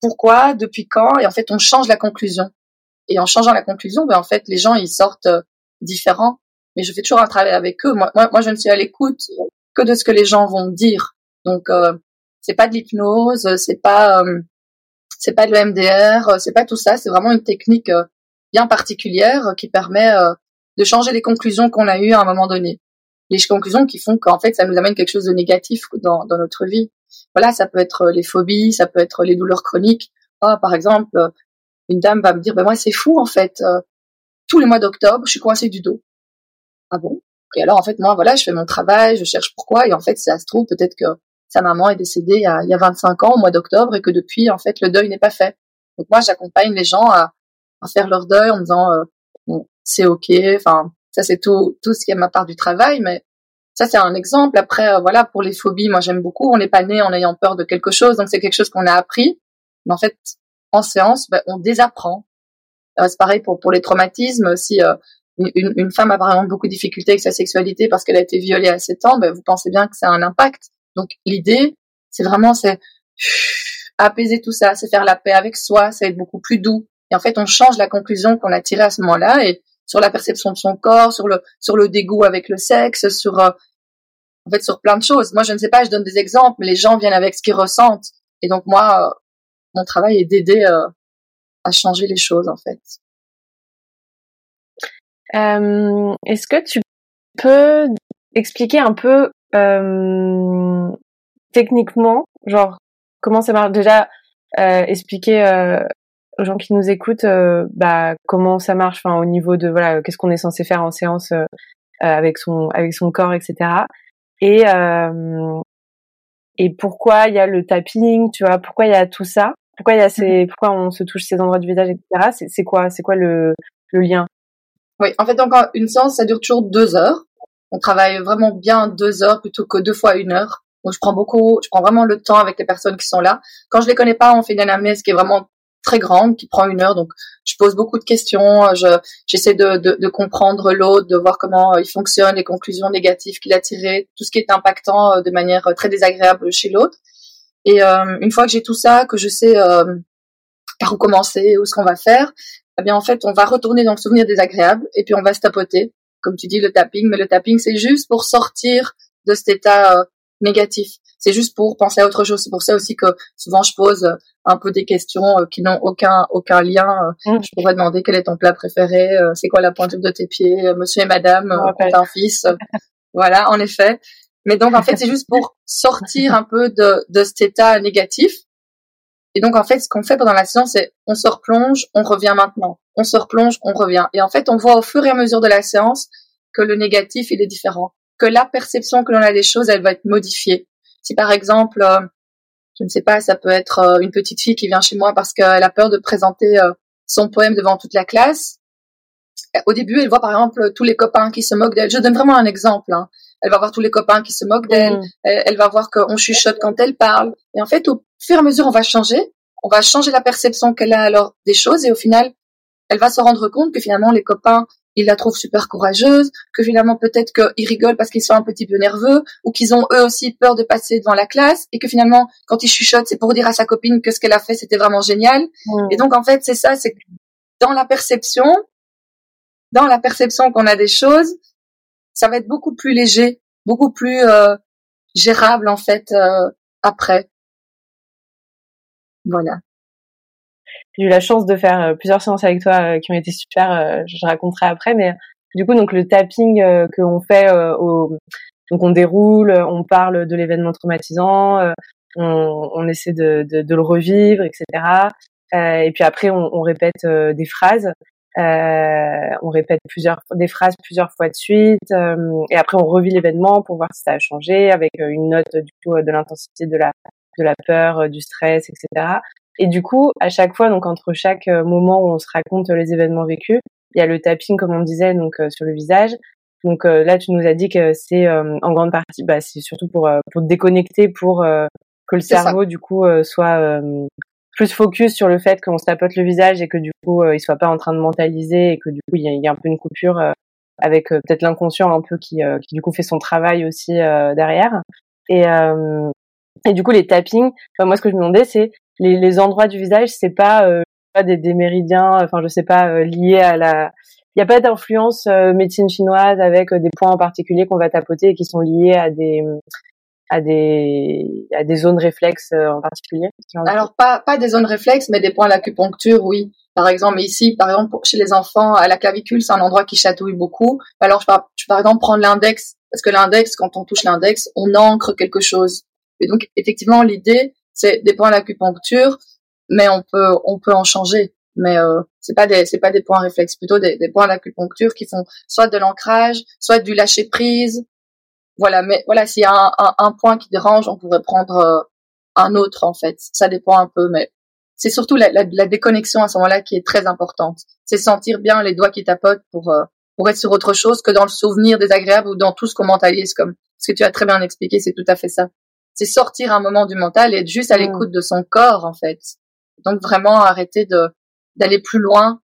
pourquoi, depuis quand, et en fait, on change la conclusion. Et en changeant la conclusion, ben en fait, les gens ils sortent euh, différents. Mais je fais toujours un travail avec eux. Moi, moi, moi je ne suis à l'écoute que de ce que les gens vont dire. Donc, euh, c'est pas de l'hypnose, c'est pas euh, c'est pas de l'EMDR, c'est pas tout ça, c'est vraiment une technique euh, bien particulière qui permet euh, de changer les conclusions qu'on a eues à un moment donné. Les conclusions qui font qu'en fait ça nous amène quelque chose de négatif dans, dans notre vie. Voilà, ça peut être les phobies, ça peut être les douleurs chroniques. Ah, par exemple, une dame va me dire, ben moi c'est fou en fait, tous les mois d'octobre, je suis coincée du dos. Ah bon? Et alors en fait moi voilà, je fais mon travail, je cherche pourquoi, et en fait ça se trouve peut-être que sa maman est décédée il y a, il y a 25 ans au mois d'octobre et que depuis, en fait, le deuil n'est pas fait. Donc moi, j'accompagne les gens à, à, faire leur deuil en disant euh, bon, c'est ok. Enfin, ça c'est tout tout ce qui est ma part du travail, mais ça c'est un exemple. Après, euh, voilà, pour les phobies, moi j'aime beaucoup. On n'est pas né en ayant peur de quelque chose, donc c'est quelque chose qu'on a appris. Mais en fait, en séance, ben, on désapprend. Euh, c'est pareil pour pour les traumatismes. Si une, une, femme a exemple beaucoup de difficultés avec sa sexualité parce qu'elle a été violée à 7 ans, ben, vous pensez bien que ça a un impact. Donc l'idée, c'est vraiment c'est apaiser tout ça, c'est faire la paix avec soi, va être beaucoup plus doux. Et en fait, on change la conclusion qu'on a tirée à ce moment-là et sur la perception de son corps, sur le sur le dégoût avec le sexe, sur euh, en fait sur plein de choses. Moi, je ne sais pas, je donne des exemples, mais les gens viennent avec ce qu'ils ressentent. Et donc moi, euh, mon travail est d'aider euh, à changer les choses en fait. Est-ce que tu peux expliquer un peu euh, techniquement, genre comment ça marche? Déjà, euh, expliquer euh, aux gens qui nous écoutent, euh, bah comment ça marche, enfin au niveau de voilà, qu'est-ce qu'on est censé faire en séance euh, avec son avec son corps, etc. Et et pourquoi il y a le tapping, tu vois Pourquoi il y a tout ça Pourquoi il y a ces, mhm. pourquoi on se touche ces endroits du visage, etc. C'est quoi C'est quoi le le lien? Oui, en fait, encore une séance, ça dure toujours deux heures on travaille vraiment bien deux heures plutôt que deux fois une heure. Donc je prends beaucoup, je prends vraiment le temps avec les personnes qui sont là. Quand je les connais pas, on fait une anamnèse qui est vraiment très grande, qui prend une heure. Donc je pose beaucoup de questions, je j'essaie de, de, de, comprendre l'autre, de voir comment il fonctionne, les conclusions négatives qu'il a tirées, tout ce qui est impactant euh, de manière très désagréable chez l'autre. Et euh, une fois que j'ai tout ça, que je sais euh, par où commencer, où ce qu'on va faire, eh bien en fait on va retourner dans le souvenir désagréable et puis on va se tapoter comme tu dis, le tapping, mais le tapping, c'est juste pour sortir de cet état euh, négatif. C'est juste pour penser à autre chose. C'est pour ça aussi que souvent je pose euh, un peu des questions euh, qui n'ont aucun aucun lien. Mm. Je pourrais demander quel est ton plat préféré, c'est quoi la pointure de tes pieds, monsieur et madame, ont un fils. voilà, en effet. Mais donc en fait, c'est juste pour sortir un peu de, de cet état négatif et donc, en fait, ce qu'on fait pendant la séance, c'est on se replonge, on revient maintenant. On se replonge, on revient. Et en fait, on voit au fur et à mesure de la séance que le négatif, il est différent. Que la perception que l'on a des choses, elle va être modifiée. Si par exemple, euh, je ne sais pas, ça peut être euh, une petite fille qui vient chez moi parce qu'elle a peur de présenter euh, son poème devant toute la classe. Au début, elle voit par exemple tous les copains qui se moquent d'elle. Je donne vraiment un exemple. Hein. Elle va voir tous les copains qui se moquent d'elle. Mm. Elle, va voir qu'on chuchote quand elle parle. Et en fait, au fur et à mesure, on va changer. On va changer la perception qu'elle a alors des choses. Et au final, elle va se rendre compte que finalement, les copains, ils la trouvent super courageuse, que finalement peut-être qu'ils rigolent parce qu'ils sont un petit peu nerveux, ou qu'ils ont eux aussi peur de passer devant la classe, et que finalement, quand ils chuchotent, c'est pour dire à sa copine que ce qu'elle a fait, c'était vraiment génial. Mm. Et donc, en fait, c'est ça, c'est dans la perception, dans la perception qu'on a des choses, ça va être beaucoup plus léger, beaucoup plus euh, gérable en fait euh, après. Voilà. J'ai eu la chance de faire euh, plusieurs séances avec toi qui ont été super. je raconterai après, mais du coup donc le tapping que on fait, au, donc on déroule, on parle de l'événement traumatisant, on, on, essaie de, de, de, le revivre, etc. et puis après on, on répète des phrases euh, on répète plusieurs des phrases plusieurs fois de suite euh, et après on revit l'événement pour voir si ça a changé avec euh, une note du coup de l'intensité de la de la peur, du stress, etc. Et du coup, à chaque fois, donc entre chaque moment où on se raconte les événements vécus, il y a le tapping comme on disait donc sur le visage Donc là, tu nous as dit que c'est en grande partie, bah, c'est surtout pour pour déconnecter, pour que le cerveau du coup soit plus focus sur le fait qu'on se tapote le visage et que du coup il soit pas en train de mentaliser et que du coup il y a, un peu une coupure avec peut-être l'inconscient un peu qui qui du coup fait son travail aussi derrière. Et et du coup les tappings, moi ce que je me demandais c'est les, les endroits du visage, c'est pas pas des, des méridiens, enfin je sais pas liés à la il n'y a pas d'influence euh, médecine chinoise avec euh, des points en particulier qu'on va tapoter et qui sont liés à des à des à des zones réflexes euh, en particulier Alors pas pas des zones réflexes, mais des points d'acupuncture, oui. Par exemple, ici, par exemple, chez les enfants, à la clavicule, c'est un endroit qui chatouille beaucoup. Alors, je je par exemple prendre l'index, parce que l'index, quand on touche l'index, on ancre quelque chose. Et donc, effectivement, l'idée, c'est des points d'acupuncture, mais on peut, on peut en changer mais euh, c'est pas des c'est pas des points réflexes, plutôt des, des points d'acupuncture qui font soit de l'ancrage, soit du lâcher prise. Voilà, mais voilà, s'il y a un, un, un, point qui dérange, on pourrait prendre euh, un autre en fait. Ça dépend un peu, mais c'est surtout la, la, la, déconnexion à ce moment-là qui est très importante. C'est sentir bien les doigts qui tapotent pour euh, pour être sur autre chose que dans le souvenir désagréable ou dans tout ce qu'on mentalise comme ce que tu as très bien expliqué, c'est tout à fait ça. C'est sortir un moment du mental et être juste à mmh. l'écoute de son corps en fait. Donc vraiment arrêter de d'aller plus loin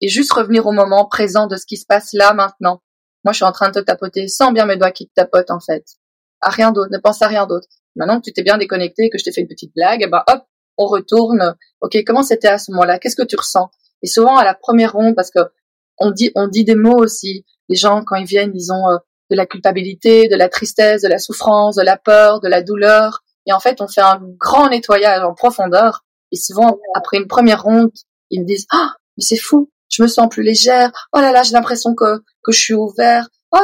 et juste revenir au moment présent de ce qui se passe là maintenant. Moi, je suis en train de te tapoter sans bien mes doigts qui te tapotent en fait. À rien d'autre, ne pense à rien d'autre. Maintenant que tu t'es bien déconnecté, que je t'ai fait une petite blague, et eh ben hop, on retourne. Ok, comment c'était à ce moment-là? Qu'est-ce que tu ressens? Et souvent à la première ronde, parce que on dit on dit des mots aussi. Les gens quand ils viennent, ils ont euh, de la culpabilité, de la tristesse, de la souffrance, de la peur, de la douleur. Et en fait, on fait un grand nettoyage en profondeur. Et souvent, après une première ronde, ils me disent ah mais c'est fou, je me sens plus légère. Oh là là, j'ai l'impression que que je suis ouvert. Oh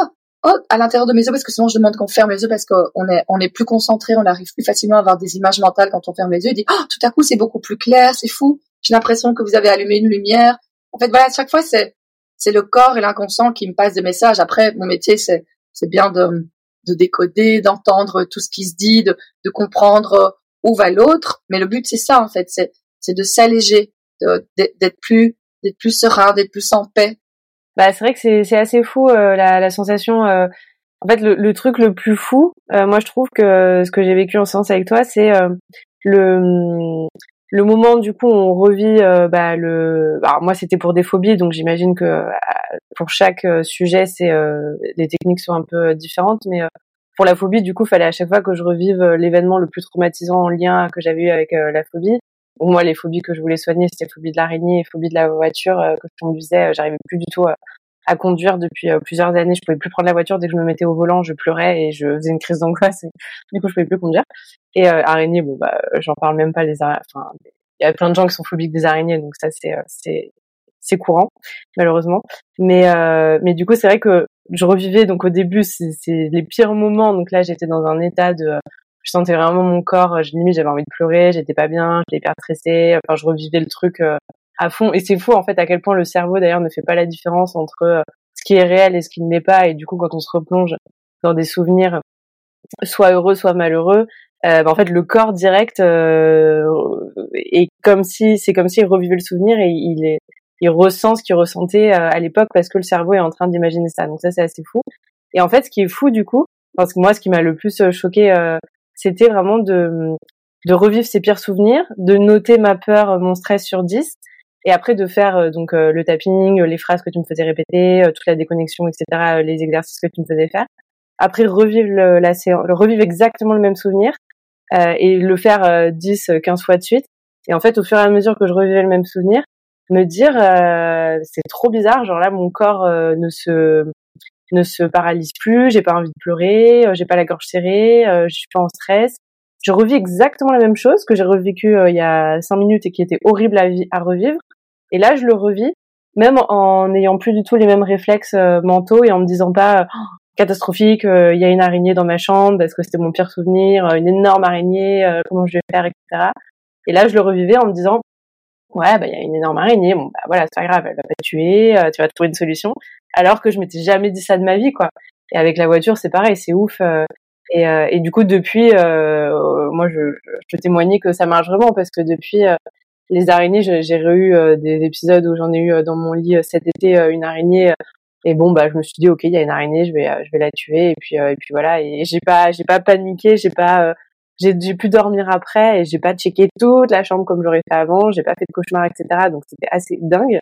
oh à l'intérieur de mes yeux parce que souvent je demande qu'on ferme les yeux parce qu'on est on est plus concentré, on arrive plus facilement à avoir des images mentales quand on ferme les yeux. Il dit oh tout à coup c'est beaucoup plus clair, c'est fou. J'ai l'impression que vous avez allumé une lumière. En fait voilà, à chaque fois c'est c'est le corps et l'inconscient qui me passent des messages. Après mon métier c'est c'est bien de de décoder, d'entendre tout ce qui se dit, de, de comprendre où va l'autre. Mais le but, c'est ça, en fait, c'est, c'est de s'alléger, d'être plus d'être plus serein, d'être plus en paix. Bah c'est vrai que c'est c'est assez fou euh, la, la sensation. Euh, en fait, le, le, truc le plus fou, euh, moi je trouve que ce que j'ai vécu en séance avec toi, c'est le le moment du coup on revit bah, le. Alors, moi c'était pour des phobies, donc j'imagine que pour chaque sujet, c'est les techniques sont un peu différentes, mais pour la phobie, du coup, fallait à chaque fois que je revive l'événement le plus traumatisant en lien que j'avais eu avec la phobie moi, les phobies que je voulais soigner, c'était phobie de l'araignée et phobie de la voiture euh, que je conduisais. Euh, j'arrivais plus du tout à, à conduire depuis euh, plusieurs années. Je pouvais plus prendre la voiture dès que je me mettais au volant, je pleurais et je faisais une crise d'angoisse. Du coup, je pouvais plus conduire. Et araignée, bon bah, j'en parle même pas. Les araignées, enfin, il y a plein de gens qui sont phobiques des araignées, donc ça c'est c'est c'est courant malheureusement. Mais mais du coup, c'est vrai que je revivais donc au début c'est les pires moments. Donc là, j'étais dans un état de je sentais vraiment mon corps, je limite j'avais envie de pleurer, j'étais pas bien, j'étais hyper stressée, enfin je revivais le truc euh, à fond et c'est fou en fait à quel point le cerveau d'ailleurs ne fait pas la différence entre euh, ce qui est réel et ce qui ne l'est pas et du coup quand on se replonge dans des souvenirs soit heureux soit malheureux, euh, bah, en fait le corps direct euh, est comme si c'est comme s'il revivait le souvenir et il est il ressent ce qu'il ressentait à l'époque parce que le cerveau est en train d'imaginer ça. Donc ça c'est assez fou. Et en fait ce qui est fou du coup, parce que moi ce qui m'a le plus choqué c'était vraiment de, de revivre ces pires souvenirs, de noter ma peur, mon stress sur 10, et après de faire euh, donc euh, le tapping, les phrases que tu me faisais répéter, euh, toute la déconnexion, etc., les exercices que tu me faisais faire. Après revivre la séance, revivre exactement le même souvenir et le faire 10, 15 fois de suite. Et en fait, au fur et à mesure que je revivais le même souvenir, me dire c'est trop bizarre, genre là mon corps ne se ne se paralyse plus, j'ai pas envie de pleurer, euh, j'ai pas la gorge serrée, euh, je suis pas en stress. Je revis exactement la même chose que j'ai revécu euh, il y a cinq minutes et qui était horrible à, à, revivre. Et là, je le revis, même en n'ayant plus du tout les mêmes réflexes mentaux et en me disant pas oh, catastrophique, il y a une araignée dans ma chambre, parce que c'était mon pire souvenir, une énorme araignée, comment je vais faire, etc. Et là, je le revivais en me disant ouais, bah il y a une énorme araignée, bon bah voilà, c'est pas grave, elle va pas tuer, tu vas trouver une solution alors que je m'étais jamais dit ça de ma vie, quoi. Et avec la voiture, c'est pareil, c'est ouf. Euh, et, euh, du coup, depuis, euh, moi, je, je témoignais que ça marche vraiment parce que depuis les araignées, j'ai eu des épisodes où j'en ai eu dans mon lit cet été une araignée. Et bon, bah, je me suis dit, ok, il y a une araignée, je vais, je vais la tuer. Et puis, et puis voilà. Et j'ai pas, j'ai pas paniqué, j'ai pas, j'ai dû pu dormir après et j'ai pas checké toute la chambre comme j'aurais fait avant. J'ai pas fait de cauchemar, etc. Donc c'était assez dingue.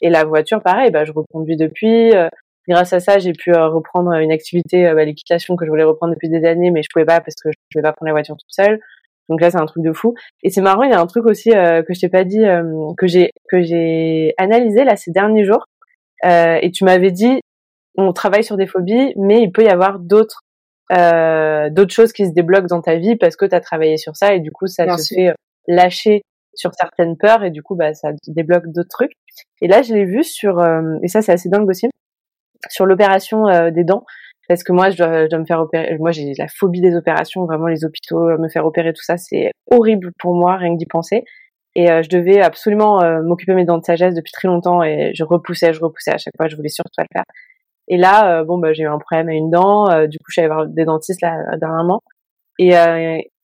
Et la voiture, pareil, bah, je reconduis depuis. grâce à ça, j'ai pu reprendre une activité, bah, l'équitation que je voulais reprendre depuis des années, mais je pouvais pas parce que je pouvais pas prendre la voiture toute seule. Donc là, c'est un truc de fou. Et c'est marrant, il y a un truc aussi euh, que je t'ai pas dit, euh, que j'ai que j'ai analysé là ces derniers jours. Euh, et tu m'avais dit, on travaille sur des phobies, mais il peut y avoir d'autres d'autres choses qui se débloquent dans ta vie parce que tu as travaillé sur ça et du coup ça te fait lâcher sur certaines peurs et du coup bah ça débloque d'autres trucs. Et là, je l'ai vu sur et ça c'est assez dingue aussi sur l'opération des dents parce que moi je dois, je dois me faire opérer moi j'ai la phobie des opérations vraiment les hôpitaux me faire opérer tout ça c'est horrible pour moi rien que d'y penser. Et euh, je devais absolument euh, m'occuper de mes dents de sagesse depuis très longtemps et je repoussais je repoussais à chaque fois je voulais surtout le faire. Et là euh, bon bah j'ai eu un problème à une dent du coup allée voir des dentistes là dernièrement. Et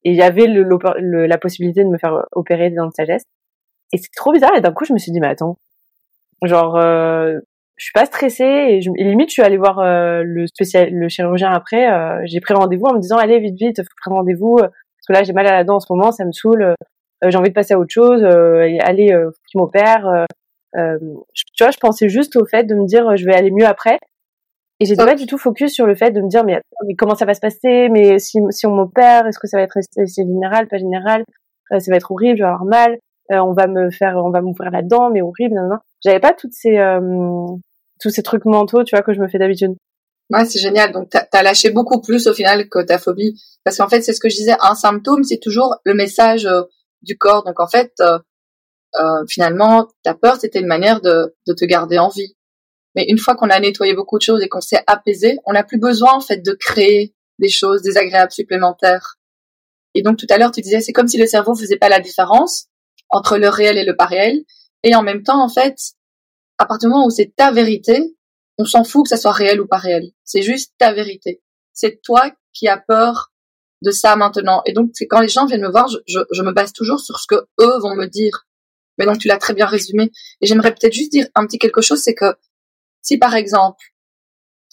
il y avait le, la possibilité de me faire opérer des dents de sagesse. Et c'est trop bizarre et d'un coup je me suis dit mais attends. Genre je suis pas stressée et, je, limite je suis allée voir euh, le spécial le chirurgien après euh, j'ai pris rendez-vous en me disant allez vite vite prendre rendez-vous euh, parce que là j'ai mal à la dent en ce moment ça me saoule j'ai envie de passer à autre chose allez faut qu'il m'opère tu vois je pensais juste au fait de me dire je vais aller mieux après. Et j'étais pas du tout focus sur le fait de me dire mais, comment ça va se passer? Mais si si on m'opère est-ce que ça va être général pas général? Ça va être horrible je vais avoir mal on va me faire on va m'ouvrir la dent mais horrible non non j'avais pas toutes ces tous ces trucs mentaux, tu vois, que je me fais d'habitude. Ouais, c'est génial. Donc, t'as as lâché beaucoup plus au final que ta phobie. Parce qu'en fait, c'est ce que je disais, un symptôme, c'est toujours le message euh, du corps. Donc, en fait, euh, euh, finalement, ta peur, c'était une manière de, de te garder en vie. Mais une fois qu'on a nettoyé beaucoup de choses et qu'on s'est apaisé, on n'a plus besoin, en fait, de créer des choses désagréables supplémentaires. Et donc, tout à l'heure, tu disais, c'est comme si le cerveau faisait pas la différence entre le réel et le pas réel. Et en même temps, en fait, à partir du moment où c'est ta vérité, on s'en fout que ça soit réel ou pas réel. C'est juste ta vérité. C'est toi qui as peur de ça maintenant. Et donc, quand les gens viennent me voir, je, me base toujours sur ce que eux vont me dire. Mais donc, tu l'as très bien résumé. Et j'aimerais peut-être juste dire un petit quelque chose, c'est que si par exemple,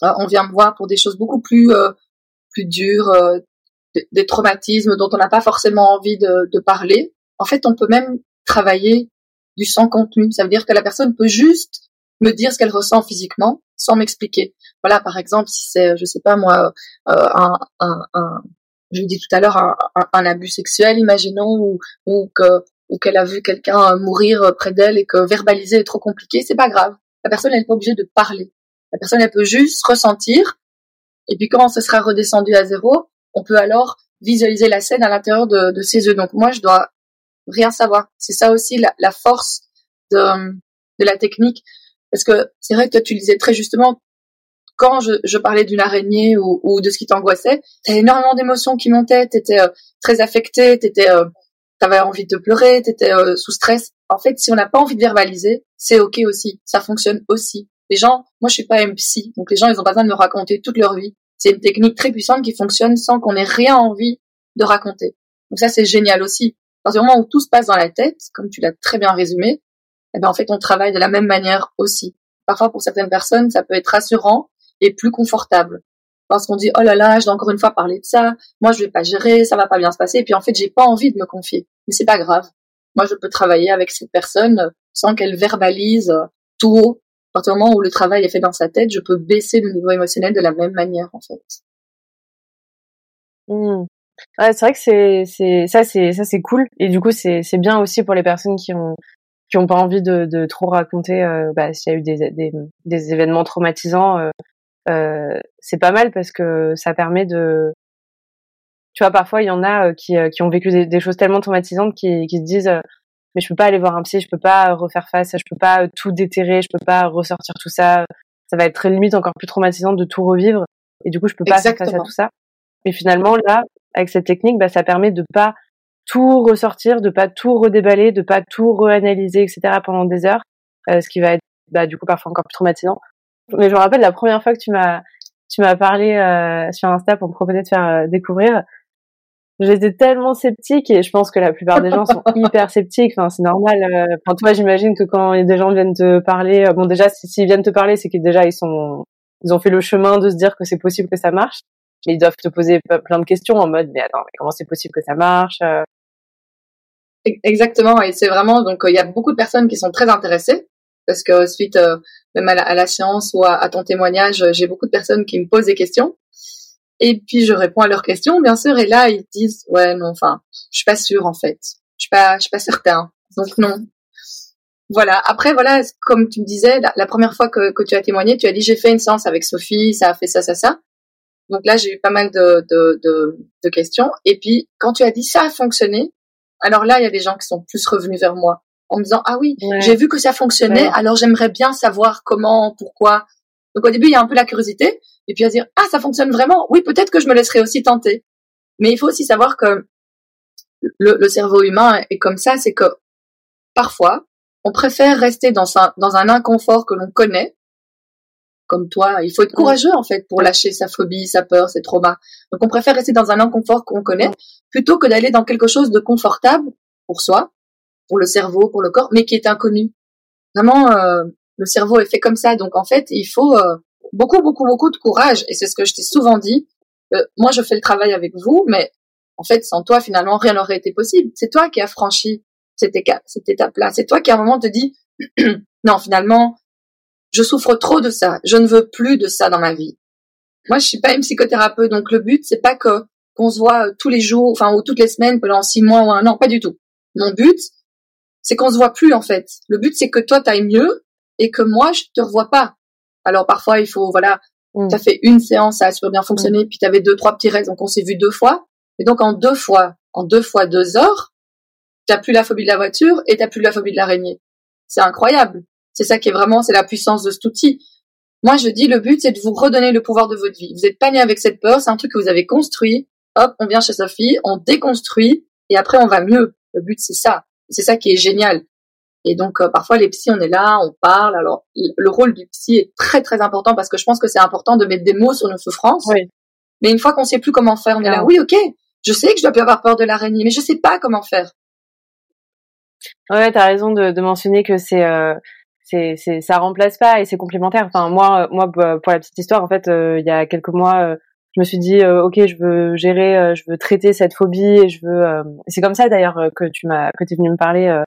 euh, on vient me voir pour des choses beaucoup plus euh, plus dures, euh, des, traumatismes dont on n'a pas forcément envie de, de parler, en fait, on peut même travailler du sans contenu. Ça veut dire que la personne peut juste me dire ce qu'elle ressent physiquement sans m'expliquer. Voilà, par exemple, si c'est, je sais pas moi, euh, un, un, un, je dis tout à l'heure, un, un, abus sexuel, imaginons, ou, ou que ou qu'elle a vu quelqu'un mourir près d'elle et que verbaliser est trop compliqué, c'est pas grave. La personne n'est pas obligée de parler. La personne elle peut juste ressentir. Et puis quand ce sera redescendu à zéro, on peut alors visualiser la scène à l'intérieur de, de ses yeux. Donc moi, je dois rien savoir. C'est ça aussi la, force de, la technique. Parce que c'est vrai que tu le disais très justement, quand je, parlais d'une araignée ou, de ce qui t'angoissait, t'avais énormément d'émotions qui montaient, t'étais euh, très affecté, t'étais, euh, t'avais envie de pleurer, t'étais euh, sous stress. En fait, si on n'a pas envie de verbaliser, c'est ok aussi, ça fonctionne aussi. Les gens, moi je suis pas un donc les gens ils ont pas besoin de me raconter toute leur vie. C'est une technique très puissante qui fonctionne sans qu'on ait rien envie de raconter. Donc ça c'est génial aussi partir du moment où tout se passe dans la tête, comme tu l'as très bien résumé, eh ben en fait on travaille de la même manière aussi. Parfois pour certaines personnes ça peut être rassurant et plus confortable parce qu'on dit oh là là je dois encore une fois parler de ça, moi je vais pas gérer, ça va pas bien se passer et puis en fait j'ai pas envie de me confier. Mais c'est pas grave. Moi je peux travailler avec cette personne sans qu'elle verbalise tout haut. À partir du moment où le travail est fait dans sa tête, je peux baisser le niveau émotionnel de la même manière en fait. Mmh. Ouais, c'est vrai que c'est c'est ça c'est ça c'est cool. Et du coup c'est c'est bien aussi pour les personnes qui ont qui ont pas envie de, de trop raconter euh, bah, s'il y a eu des, des, des événements traumatisants euh, euh, c'est pas mal parce que ça permet de tu vois parfois il y en a euh, qui euh, qui ont vécu des, des, choses tellement traumatisantes qui qui se disent mais je peux pas aller voir un psy je peux pas refaire face je peux pas tout déterrer je peux pas ressortir tout ça. Ça va être très limite encore plus traumatisant de tout revivre. Et du coup je peux pas faire face à tout ça. Et finalement là avec cette technique, bah, ça permet de pas tout ressortir, de pas tout redéballer, de pas tout reanalyser, etc. pendant des heures, euh, ce qui va être bah, du coup parfois encore plus traumatisant. Mais je me rappelle la première fois que tu m'as tu m'as parlé euh, sur Insta pour me proposer de faire euh, découvrir. j'étais tellement sceptique et je pense que la plupart des gens sont hyper sceptiques. Enfin, c'est normal. Euh, enfin, toi, j'imagine que quand des gens viennent te parler, euh, bon, déjà, s'ils viennent te parler, c'est que déjà ils sont, ils ont fait le chemin de se dire que c'est possible que ça marche. Ils doivent te poser plein de questions en mode, mais attends, mais comment c'est possible que ça marche euh? Exactement, et c'est vraiment donc il y a beaucoup de personnes qui sont très intéressées parce que suite même à la, à la science ou à, ton témoignage, j'ai beaucoup de personnes qui me posent des questions et puis je réponds à leurs questions, bien sûr, et là ils disent ouais non, enfin, je suis pas sûre en fait, je suis pas, je suis pas certain, donc non. Voilà. Après voilà, comme tu me disais, la, première fois que, que tu as témoigné, tu as dit j'ai fait une séance avec Sophie, ça a fait ça, ça, ça. Donc là j'ai eu pas mal de, de, de, de questions. Et puis quand tu as dit ça a fonctionné, alors là il y a des gens qui sont plus revenus vers moi en me disant ah oui, j'ai vu que ça fonctionnait, alors j'aimerais bien savoir comment, pourquoi. Donc au début il y a un peu la curiosité, et puis à dire ah ça fonctionne vraiment? Oui peut-être que je me laisserai aussi tenter mais il faut aussi savoir que le, le cerveau humain est comme ça c'est que parfois on préfère rester dans un dans un inconfort que l'on connaît comme toi il faut être courageux en fait pour lâcher sa phobie sa peur ses traumas donc on préfère rester dans un inconfort qu'on connaît plutôt que d'aller dans quelque chose de confortable pour soi pour le cerveau pour le corps mais qui est inconnu vraiment euh, le cerveau est fait comme ça donc en fait il faut euh, beaucoup, beaucoup, beaucoup de courage. Et c'est ce que je t'ai souvent dit. Euh, moi, je fais le travail avec vous, mais en fait, sans toi, finalement, rien n'aurait été possible. C'est toi qui as franchi cette, cette étape-là. C'est toi qui, à un moment, te dis, non, finalement, je souffre trop de ça. Je ne veux plus de ça dans ma vie. Moi, je suis pas une psychothérapeute, donc le but, c'est pas que qu'on se voit tous les jours, enfin, ou toutes les semaines pendant six mois ou un an. Pas du tout. Mon but, c'est qu'on se voit plus, en fait. Le but, c'est que toi, t'ailles mieux et que moi, je te revois pas. Alors parfois, il faut, voilà, mm. tu as fait une séance, ça a super bien fonctionné, mm. puis tu avais deux, trois petits restes, donc on s'est vu deux fois. Et donc en deux fois, en deux fois deux heures, t'as plus la phobie de la voiture et t'as plus la phobie de l'araignée. C'est incroyable. C'est ça qui est vraiment, c'est la puissance de cet outil. Moi, je dis, le but, c'est de vous redonner le pouvoir de votre vie. Vous êtes pas né avec cette peur, c'est un truc que vous avez construit. Hop, on vient chez Sophie, on déconstruit, et après, on va mieux. Le but, c'est ça. C'est ça qui est génial. Et donc euh, parfois les psys, on est là, on parle. Alors le rôle du psy est très très important parce que je pense que c'est important de mettre des mots sur nos souffrances. Oui. Mais une fois qu'on sait plus comment faire, on est là. Oui, ok. Je sais que je dois plus avoir peur de l'araignée, mais je sais pas comment faire. Ouais, t'as raison de, de, mentionner que c'est euh, c'est c'est ça remplace pas et c'est complémentaire. Enfin moi euh, moi bah, pour la petite histoire en fait euh, il y a quelques mois je me suis dit ok je veux gérer je veux traiter cette phobie et je veux c'est comme ça d'ailleurs que tu m'as que tu es venu me parler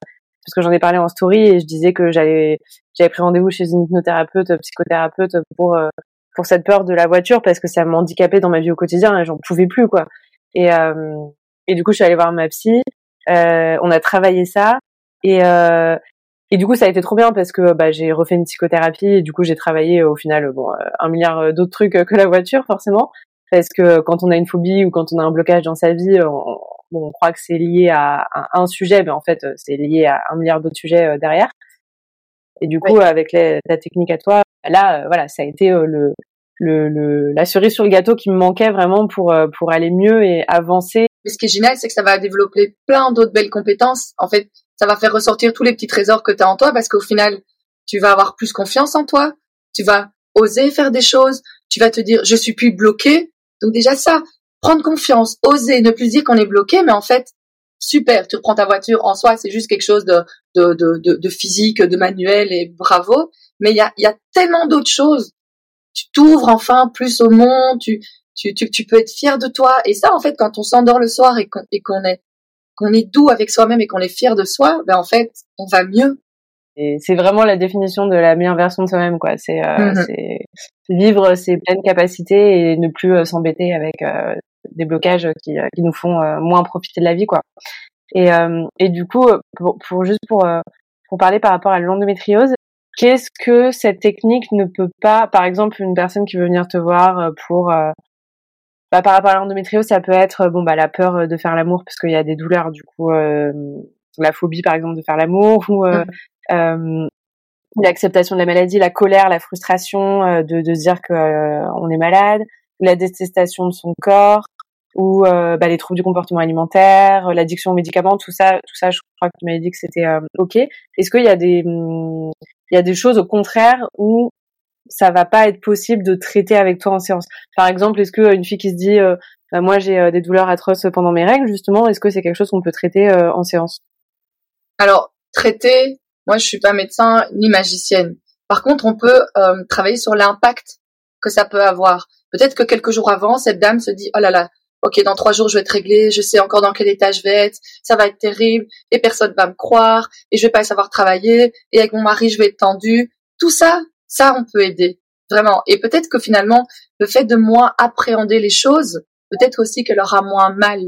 parce que j'en ai parlé en story et je disais que j'allais j'avais pris rendez-vous chez une hypnothérapeute, psychothérapeute pour euh, pour cette peur de la voiture parce que ça m'handicapait dans ma vie au quotidien et j'en pouvais plus quoi. Et euh, et du coup je suis allée voir ma psy, euh, on a travaillé ça et euh, et du coup ça a été trop bien parce que bah j'ai refait une psychothérapie et du coup j'ai travaillé au final bon un milliard d'autres trucs que la voiture forcément parce que quand on a une phobie ou quand on a un blocage dans sa vie on, bon, on croit que c'est lié à, un sujet, mais en fait, euh, c'est lié à un milliard d'autres sujets euh, derrière. Et du coup, avec la technique à toi, là, euh, voilà, ça a été le, le, le, la cerise sur le gâteau qui me manquait vraiment pour pour aller mieux et avancer. Mais ce qui est génial, c'est que ça va développer plein d'autres belles compétences. En fait, ça va faire ressortir tous les petits trésors que tu as en toi parce qu'au final, tu vas avoir plus confiance en toi, tu vas oser faire des choses, tu vas te dire je suis plus bloqué. Donc déjà ça, prendre confiance, oser, ne plus dire qu'on est bloqué, mais en fait, super, tu reprends ta voiture en soi, c'est juste quelque chose de, de, de, de, physique, de manuel et bravo. Mais il y a, y a tellement d'autres choses. Tu t'ouvres enfin plus au monde, tu, tu, tu, tu, peux être fier de toi. Et ça, en fait, quand on s'endort le soir et qu'on est, qu'on est doux avec soi-même et qu'on est fier de soi, ben en fait, on va mieux. Et c'est vraiment la définition de la meilleure version de soi-même, quoi. C'est euh, mm-hmm. vivre ses pleines capacités et ne plus euh, s'embêter avec euh, des blocages qui, euh, qui nous font moins profiter de la vie, quoi. Et, euh, et du coup, pour, pour juste pour, pour parler par rapport à l'endométriose, qu'est-ce que cette technique ne peut pas, par exemple, une personne qui veut venir te voir pour bah, par rapport à l'endométriose, ça peut être bon bah la peur de faire l'amour parce qu'il y a des douleurs, du coup euh, la phobie par exemple de faire l'amour ou euh, mmh. l'acceptation de la maladie, la colère, la frustration de, de se dire que on est malade, la détestation de son corps, ou euh, bah, les troubles du comportement alimentaire, euh, l'addiction aux médicaments, tout ça, tout ça, je crois que tu m'avais dit que c'était euh, ok. Est-ce qu'il y a des, hum, il y a des choses au contraire où ça va pas être possible de traiter avec toi en séance Par exemple, est-ce que une fille qui se dit bah, moi j'ai des douleurs atroces pendant mes règles justement. Est-ce que c'est quelque chose qu'on peut traiter en séance? Alors traiter, moi je suis pas médecin ni magicienne. Par contre, on peut travailler sur l'impact que ça peut avoir. Peut-être que quelques jours avant, cette dame se dit oh là là, ok, dans trois jours, je vais être réglée, je sais encore dans quel état je vais être, ça va être terrible, et personne va me croire, et je vais pas savoir travailler, et avec mon mari, je vais être tendue. Tout ça, ça, on peut aider, vraiment. Et peut-être que finalement, le fait de moins appréhender les choses, peut-être aussi qu'elle aura moins mal.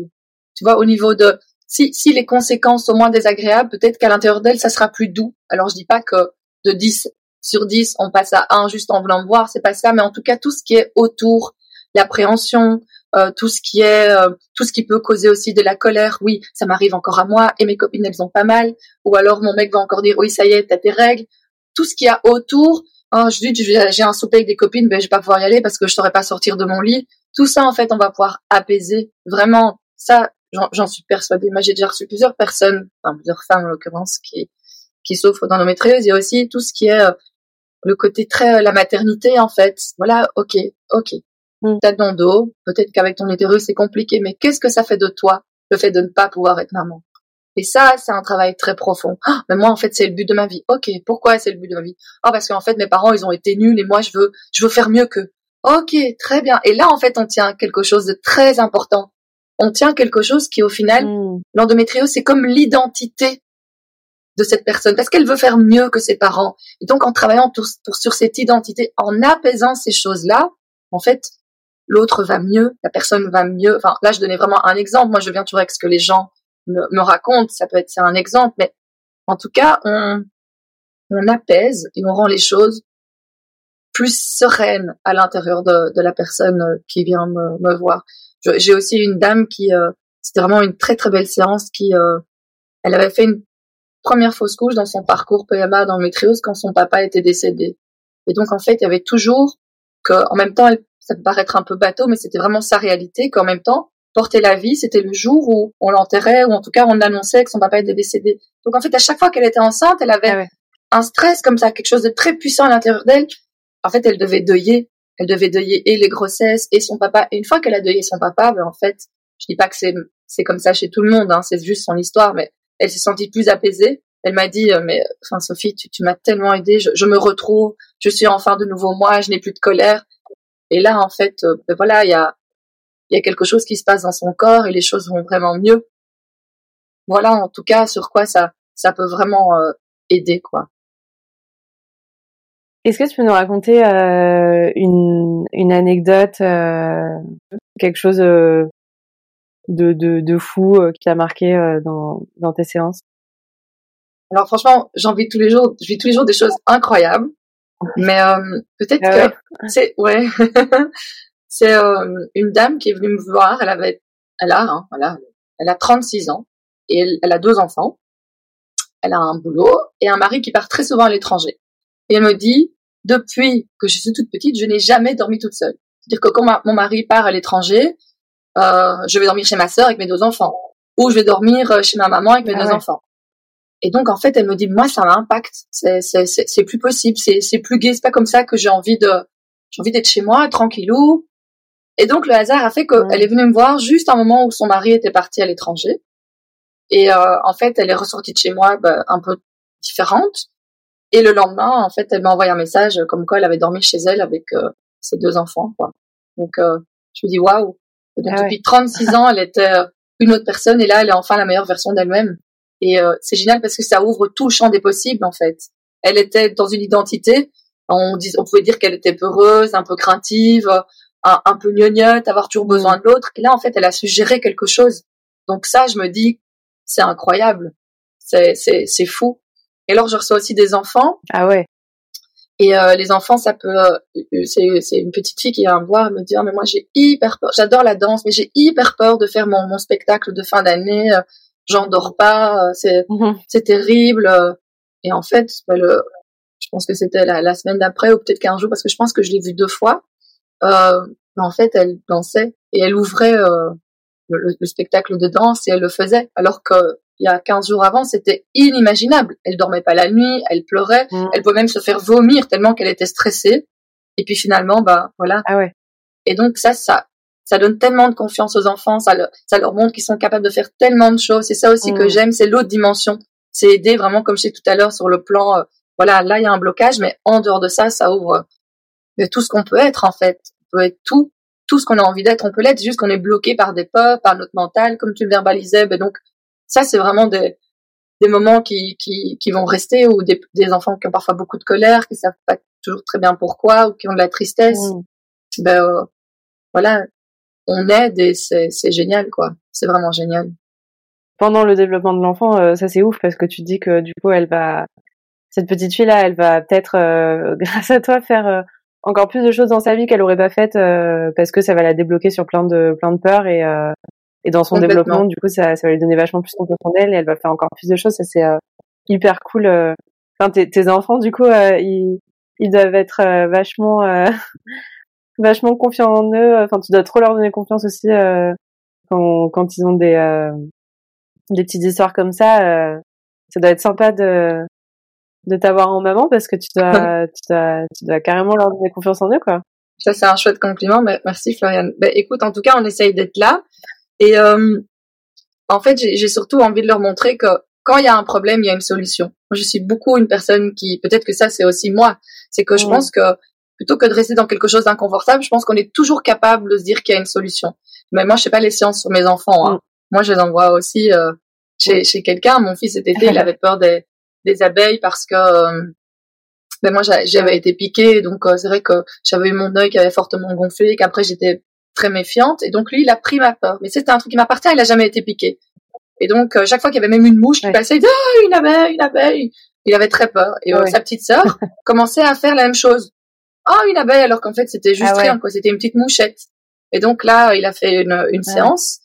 Tu vois, au niveau de, si, si les conséquences sont moins désagréables, peut-être qu'à l'intérieur d'elle, ça sera plus doux. Alors, je dis pas que de 10 sur 10, on passe à 1 juste en voulant voir, c'est pas ça, mais en tout cas, tout ce qui est autour, l'appréhension, euh, tout ce qui est euh, tout ce qui peut causer aussi de la colère. Oui, ça m'arrive encore à moi et mes copines elles ont pas mal. Ou alors mon mec va encore dire oui ça y est t'as tes règles. Tout ce qu'il y a autour. Oh, je dis j'ai un souper avec des copines, ben je vais pas pouvoir y aller parce que je saurais pas sortir de mon lit. Tout ça en fait on va pouvoir apaiser. Vraiment ça j'en suis persuadée. Moi j'ai déjà reçu plusieurs personnes, enfin plusieurs femmes en l'occurrence qui qui souffrent d'endométriose. Il y a aussi tout ce qui est euh, le côté très la maternité en fait. Voilà, ok, ok. Mm. T'as ton dos, peut-être qu'avec ton utérus c'est compliqué, mais qu'est-ce que ça fait de toi, le fait de ne pas pouvoir être maman? Et ça, c'est un travail très profond. Ah, mais moi, en fait, c'est le but de ma vie. Ok, pourquoi c'est le but de ma vie? Ah, parce qu'en fait, mes parents, ils ont été nuls et moi, je veux, je veux faire mieux qu'eux. Ok, très bien. Et là, en fait, on tient quelque chose de très important. On tient quelque chose qui, au final, mm. l'endométriose, c'est comme l'identité de cette personne parce qu'elle veut faire mieux que ses parents. Et donc, en travaillant sur cette identité, en apaisant ces choses-là, en fait, l'autre va mieux, la personne va mieux. Enfin, là, je donnais vraiment un exemple. Moi, je viens toujours avec ce que les gens me, racontent. Ça peut être c'est un exemple, mais en tout cas, on, on apaise et on rend les choses plus sereines à l'intérieur de, de, la personne qui vient me, me voir. J'ai aussi une dame qui, euh, c'était vraiment une très très belle séance qui, euh, elle avait fait une première fausse couche dans son parcours PMA dans le métriose quand son papa était décédé. Et donc en fait, il y avait toujours que, en même temps, elle ça peut paraître un peu bateau, mais c'était vraiment sa réalité, qu'en même temps, porter la vie, c'était le jour où on l'enterrait, ou en tout cas on annonçait que son papa était décédé. Donc en fait, à chaque fois qu'elle était enceinte, elle avait ah un stress comme ça, quelque chose de très puissant à l'intérieur d'elle. En fait, elle devait deuiller. Elle devait deuiller et les grossesses et son papa. Et une fois qu'elle a deuillé son papa, ben en fait, je dis pas que c'est c'est comme ça chez tout le monde, hein, c'est juste son histoire, mais elle s'est sentie plus apaisée. Elle m'a dit, euh, mais enfin Sophie, tu, tu m'as tellement aidée, je, je, me retrouve, je suis enfin de nouveau moi, je n'ai plus de colère. Et là, en fait, euh, ben voilà, il y a, y a quelque chose qui se passe dans son corps et les choses vont vraiment mieux. Voilà, en tout cas, sur quoi ça, ça peut vraiment euh, aider, quoi. Est-ce que tu peux nous raconter euh, une, une anecdote, quelque chose de, de, de fou qui t'a marqué dans, dans tes séances? Alors franchement, j'en vis tous les jours, je vis tous les jours des choses incroyables. Mais euh, peut-être ah que c'est ouais, c'est euh, une dame qui est venue me voir. Elle avait, elle a, hein, voilà, elle a 36 ans et elle, elle, a deux enfants. Elle a un boulot et un mari qui part très souvent à l'étranger. Et elle me dit, depuis que je suis toute petite, je n'ai jamais dormi toute seule. C'est-à-dire que quand mon mari part à l'étranger, euh, je vais dormir chez ma sœur avec mes deux enfants, ou je vais dormir chez ma maman avec mes ah deux enfants. Et donc en fait, elle me dit moi ça m'impacte, c'est c'est c'est plus possible, c'est c'est plus gai, c'est pas comme ça que j'ai envie de j'ai envie d'être chez moi tranquillou. Et donc le hasard a fait qu'elle est venue me voir juste un moment où son mari était parti à l'étranger. Et euh, en fait, elle est ressortie de chez moi bah, un peu différente. Et le lendemain, en fait, elle m'a envoyé un message comme quoi elle avait dormi chez elle avec euh, ses deux enfants. Quoi. Donc euh, je me dis waouh. Ah depuis 36 ans, elle était une autre personne et là, elle est enfin la meilleure version d'elle-même. Et euh, c'est génial parce que ça ouvre tout le champ des possibles en fait. Elle était dans une identité. On, dit, on pouvait dire qu'elle était peureuse, un peu craintive, un, un peu gnognotte, avoir toujours besoin de l'autre. Et là, en fait, elle a su gérer quelque chose. Donc ça, je me dis, c'est incroyable. C'est, c'est, c'est fou. Et alors, je reçois aussi des enfants. Ah ouais. Et euh, les enfants, ça peut, euh, c'est, c'est une petite fille qui vient me voir et me dire, mais moi j'ai hyper peur, j'adore la danse, mais j'ai hyper peur de faire mon, mon spectacle de fin d'année j'en dors pas, euh, c'est mhm. c'est terrible. Euh. Et en fait, le, je pense que c'était la, la, semaine d'après ou peut-être qu'un jour parce que je pense que je l'ai vue deux fois. Euh, en fait, elle dansait et elle ouvrait euh, le, le, spectacle de danse et elle le faisait, alors que il y a 15 jours avant, c'était inimaginable. Elle dormait pas la nuit, elle pleurait, mhm. elle pouvait même se faire vomir tellement qu'elle était stressée. Et puis finalement, bah voilà. Ah ouais. Et donc ça, ça, ça donne tellement de confiance aux enfants, ça, ça leur montre qu'ils sont capables de faire tellement de choses. C'est ça aussi que mm. j'aime, c'est l'autre dimension. C'est aider vraiment, comme je disais tout à l'heure, sur le plan, euh, voilà, là il y a un blocage, mais en dehors de ça, ça ouvre de tout ce qu'on peut être en fait. On peut être tout, tout ce qu'on a envie d'être, on peut l'être, juste qu'on est bloqué par des peurs, par notre mental, comme tu le verbalisais. Ben donc ça, c'est vraiment des, des moments qui, qui, qui vont rester ou des, des enfants qui ont parfois beaucoup de colère, qui savent pas toujours très bien pourquoi ou qui ont de la tristesse. Mm. Ben euh, voilà, on aide et c'est, c'est génial quoi. C'est vraiment génial. Pendant le développement de l'enfant, euh, ça c'est ouf parce que tu dis que du coup elle va cette petite fille là, elle va peut-être euh, grâce à toi faire encore plus de choses dans sa vie qu'elle aurait pas faites parce que ça va la débloquer sur plein de plein de peurs et et dans son développement du coup ça, ça va lui donner vachement plus confiance en elle et elle va faire encore plus de choses ça c'est hyper cool enfin tes, tes enfants du coup ils ils doivent être vachement vachement confiants en eux. Enfin, tu dois trop leur donner confiance aussi euh, quand, quand ils ont des euh, des petites histoires comme ça. Euh, ça doit être sympa de de t'avoir en maman parce que tu dois tu dois tu dois carrément leur donner confiance en eux quoi. Ça c'est un chouette compliment. Merci Floriane. Ben, écoute, en tout cas, on essaye d'être là et en fait, j'ai surtout envie de leur montrer que quand il y a un problème, il y a une solution. Moi, je suis beaucoup une personne qui, peut-être que ça, c'est aussi moi, c'est que je pense que plutôt que de rester dans quelque chose d'inconfortable, je pense qu'on est toujours capable de se dire qu'il y a une solution. Mais moi, je sais pas les sciences sur mes enfants. Hein. Mm. Moi, je les envoie aussi euh, chez, mm. chez quelqu'un. Mon fils cet été, il avait peur des, des abeilles parce que euh, ben moi, j'avais été piquée, donc euh, c'est vrai que j'avais eu mon œil qui avait fortement gonflé, qu'après j'étais très méfiante, et donc lui, il a pris ma peur. Mais c'était un truc qui m'appartient, il a jamais été piqué. Et donc, chaque fois qu'il y avait même une mouche qui passait, il disait, ah, une abeille, une abeille. Il avait très peur. Et sa petite sœur commençait à faire la même chose. Oh une abeille alors qu'en fait c'était juste ah rien quoi. C'était une petite mouchette. Et donc là il a fait une, une séance.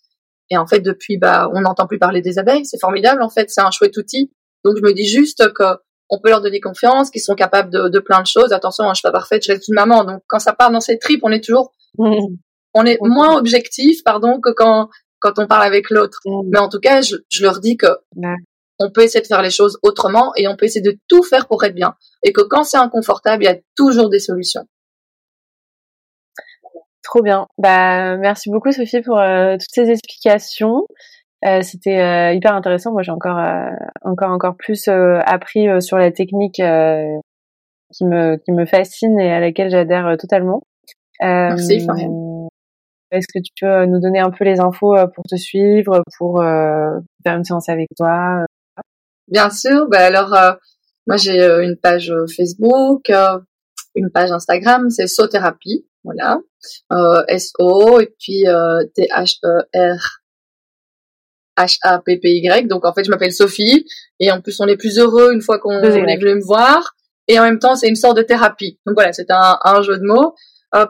Et en fait depuis bah on n'entend plus parler des abeilles. C'est formidable en fait. C'est un chouette outil donc je me dis juste que on peut leur donner confiance qu'ils sont capables de, de plein de choses attention hein, je suis pas parfaite je reste une maman donc quand ça part dans ces tripes on est toujours on est moins objectif pardon que quand quand on parle avec l'autre mais en tout cas je, je leur dis que on peut essayer de faire les choses autrement et on peut essayer de tout faire pour être bien. Et que quand c'est inconfortable, il y a toujours des solutions. Trop bien. Bah, merci beaucoup Sophie pour euh, toutes ces explications. Euh, C'était euh, hyper intéressant. Moi, j'ai encore, euh, encore, encore plus appris sur la technique qui me, qui me fascine et à laquelle j'adhère totalement. merci Est-ce que tu peux nous donner un peu les infos pour te suivre, pour faire une séance avec toi Bien sûr. Bah alors, euh, moi j'ai euh, une page euh, Facebook, une page Instagram, c'est Sothérapie, voilà, S-O et puis T-H-E-R H-A-P-P-Y. Donc en fait, je m'appelle Sophie et en plus on est plus heureux une fois qu'on est venu me voir. Et en même temps, c'est une sorte de thérapie. Donc voilà, c'est un, un, jeu de mots.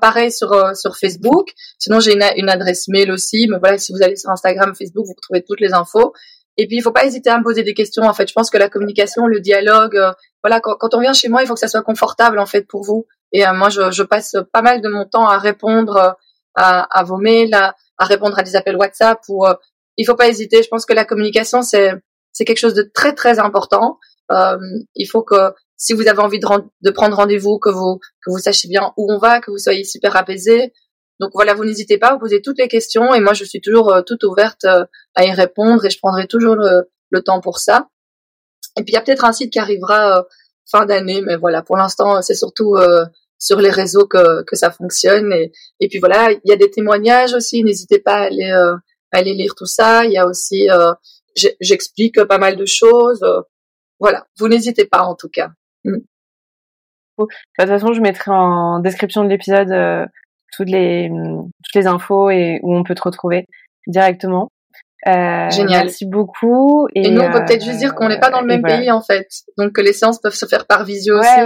pareil sur sur Facebook. Sinon, j'ai une, une, adresse mail aussi. Mais voilà, si vous allez sur Instagram, Facebook, vous trouvez toutes les infos. Et puis, il faut pas hésiter à me poser des questions. En fait, je pense que la communication, le dialogue, euh, voilà, quand, quand, on vient chez moi, il faut que ça soit confortable en fait pour vous. Et euh, moi, je, je, passe pas mal de mon temps à répondre euh, à, à, vos mails, à, à, répondre à des appels WhatsApp. Ou il faut pas hésiter. Je pense que la communication, c'est c'est quelque chose de très très important. il faut que si vous avez envie de, de prendre rendez-vous, que vous que vous sachiez bien où on va, que vous soyez super apaisé, donc voilà, vous n'hésitez pas, vous posez toutes les questions et moi je suis toujours euh, toute ouverte euh, à y répondre et je prendrai toujours le, le temps pour ça. Et puis il y a peut-être un site qui arrivera euh, fin d'année, mais voilà, pour l'instant c'est surtout sur les réseaux que, que ça fonctionne. Et, et puis voilà, il y a des témoignages aussi, n'hésitez pas à aller, à aller lire tout ça. Il y a aussi, j'explique pas mal de choses. voilà, vous n'hésitez pas en tout cas. Mm. De toute façon, je mettrai en description de l'épisode toutes les toutes les infos et où on peut te retrouver directement. Euh, Génial. Merci beaucoup. Et, nous, on peut peut-être juste dire qu'on n'est pas dans le même pays en fait, donc que les séances peuvent se faire par visio aussi.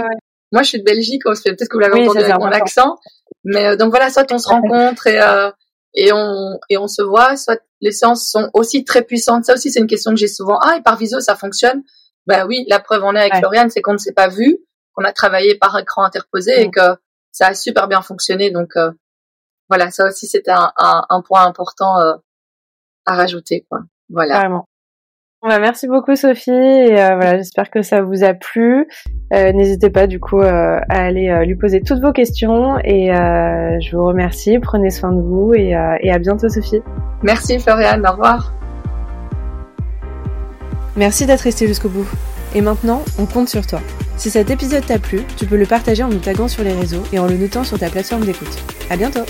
Moi, je suis de Belgique, peut-être que vous l'avez entendu avec mon accent, mais euh, donc voilà, soit on se rencontre et euh, et on et on se voit, soit les séances sont aussi très puissantes. Ça aussi, c'est une question que j'ai souvent. Ah, et par visio, ça fonctionne? Ben oui, la preuve en est avec Floriane, c'est qu'on ne s'est pas vu, qu'on a travaillé par écran interposé et que ça a super bien fonctionné. Donc euh, voilà, ça aussi c'était un, un, un, point important euh, à rajouter. Quoi. Voilà. Carrément. Bah, merci beaucoup Sophie et euh, voilà j'espère que ça vous a plu. Euh, N'hésitez pas du coup euh, à aller euh, lui poser toutes vos questions et euh, je vous remercie. Prenez soin de vous et, et à bientôt Sophie. Merci Floriane, au revoir. Merci d'être resté jusqu'au bout. Et maintenant, on compte sur toi. Si cet épisode t'a plu, tu peux le partager en nous taguant sur les réseaux et en le notant sur ta plateforme d'écoute. À bientôt!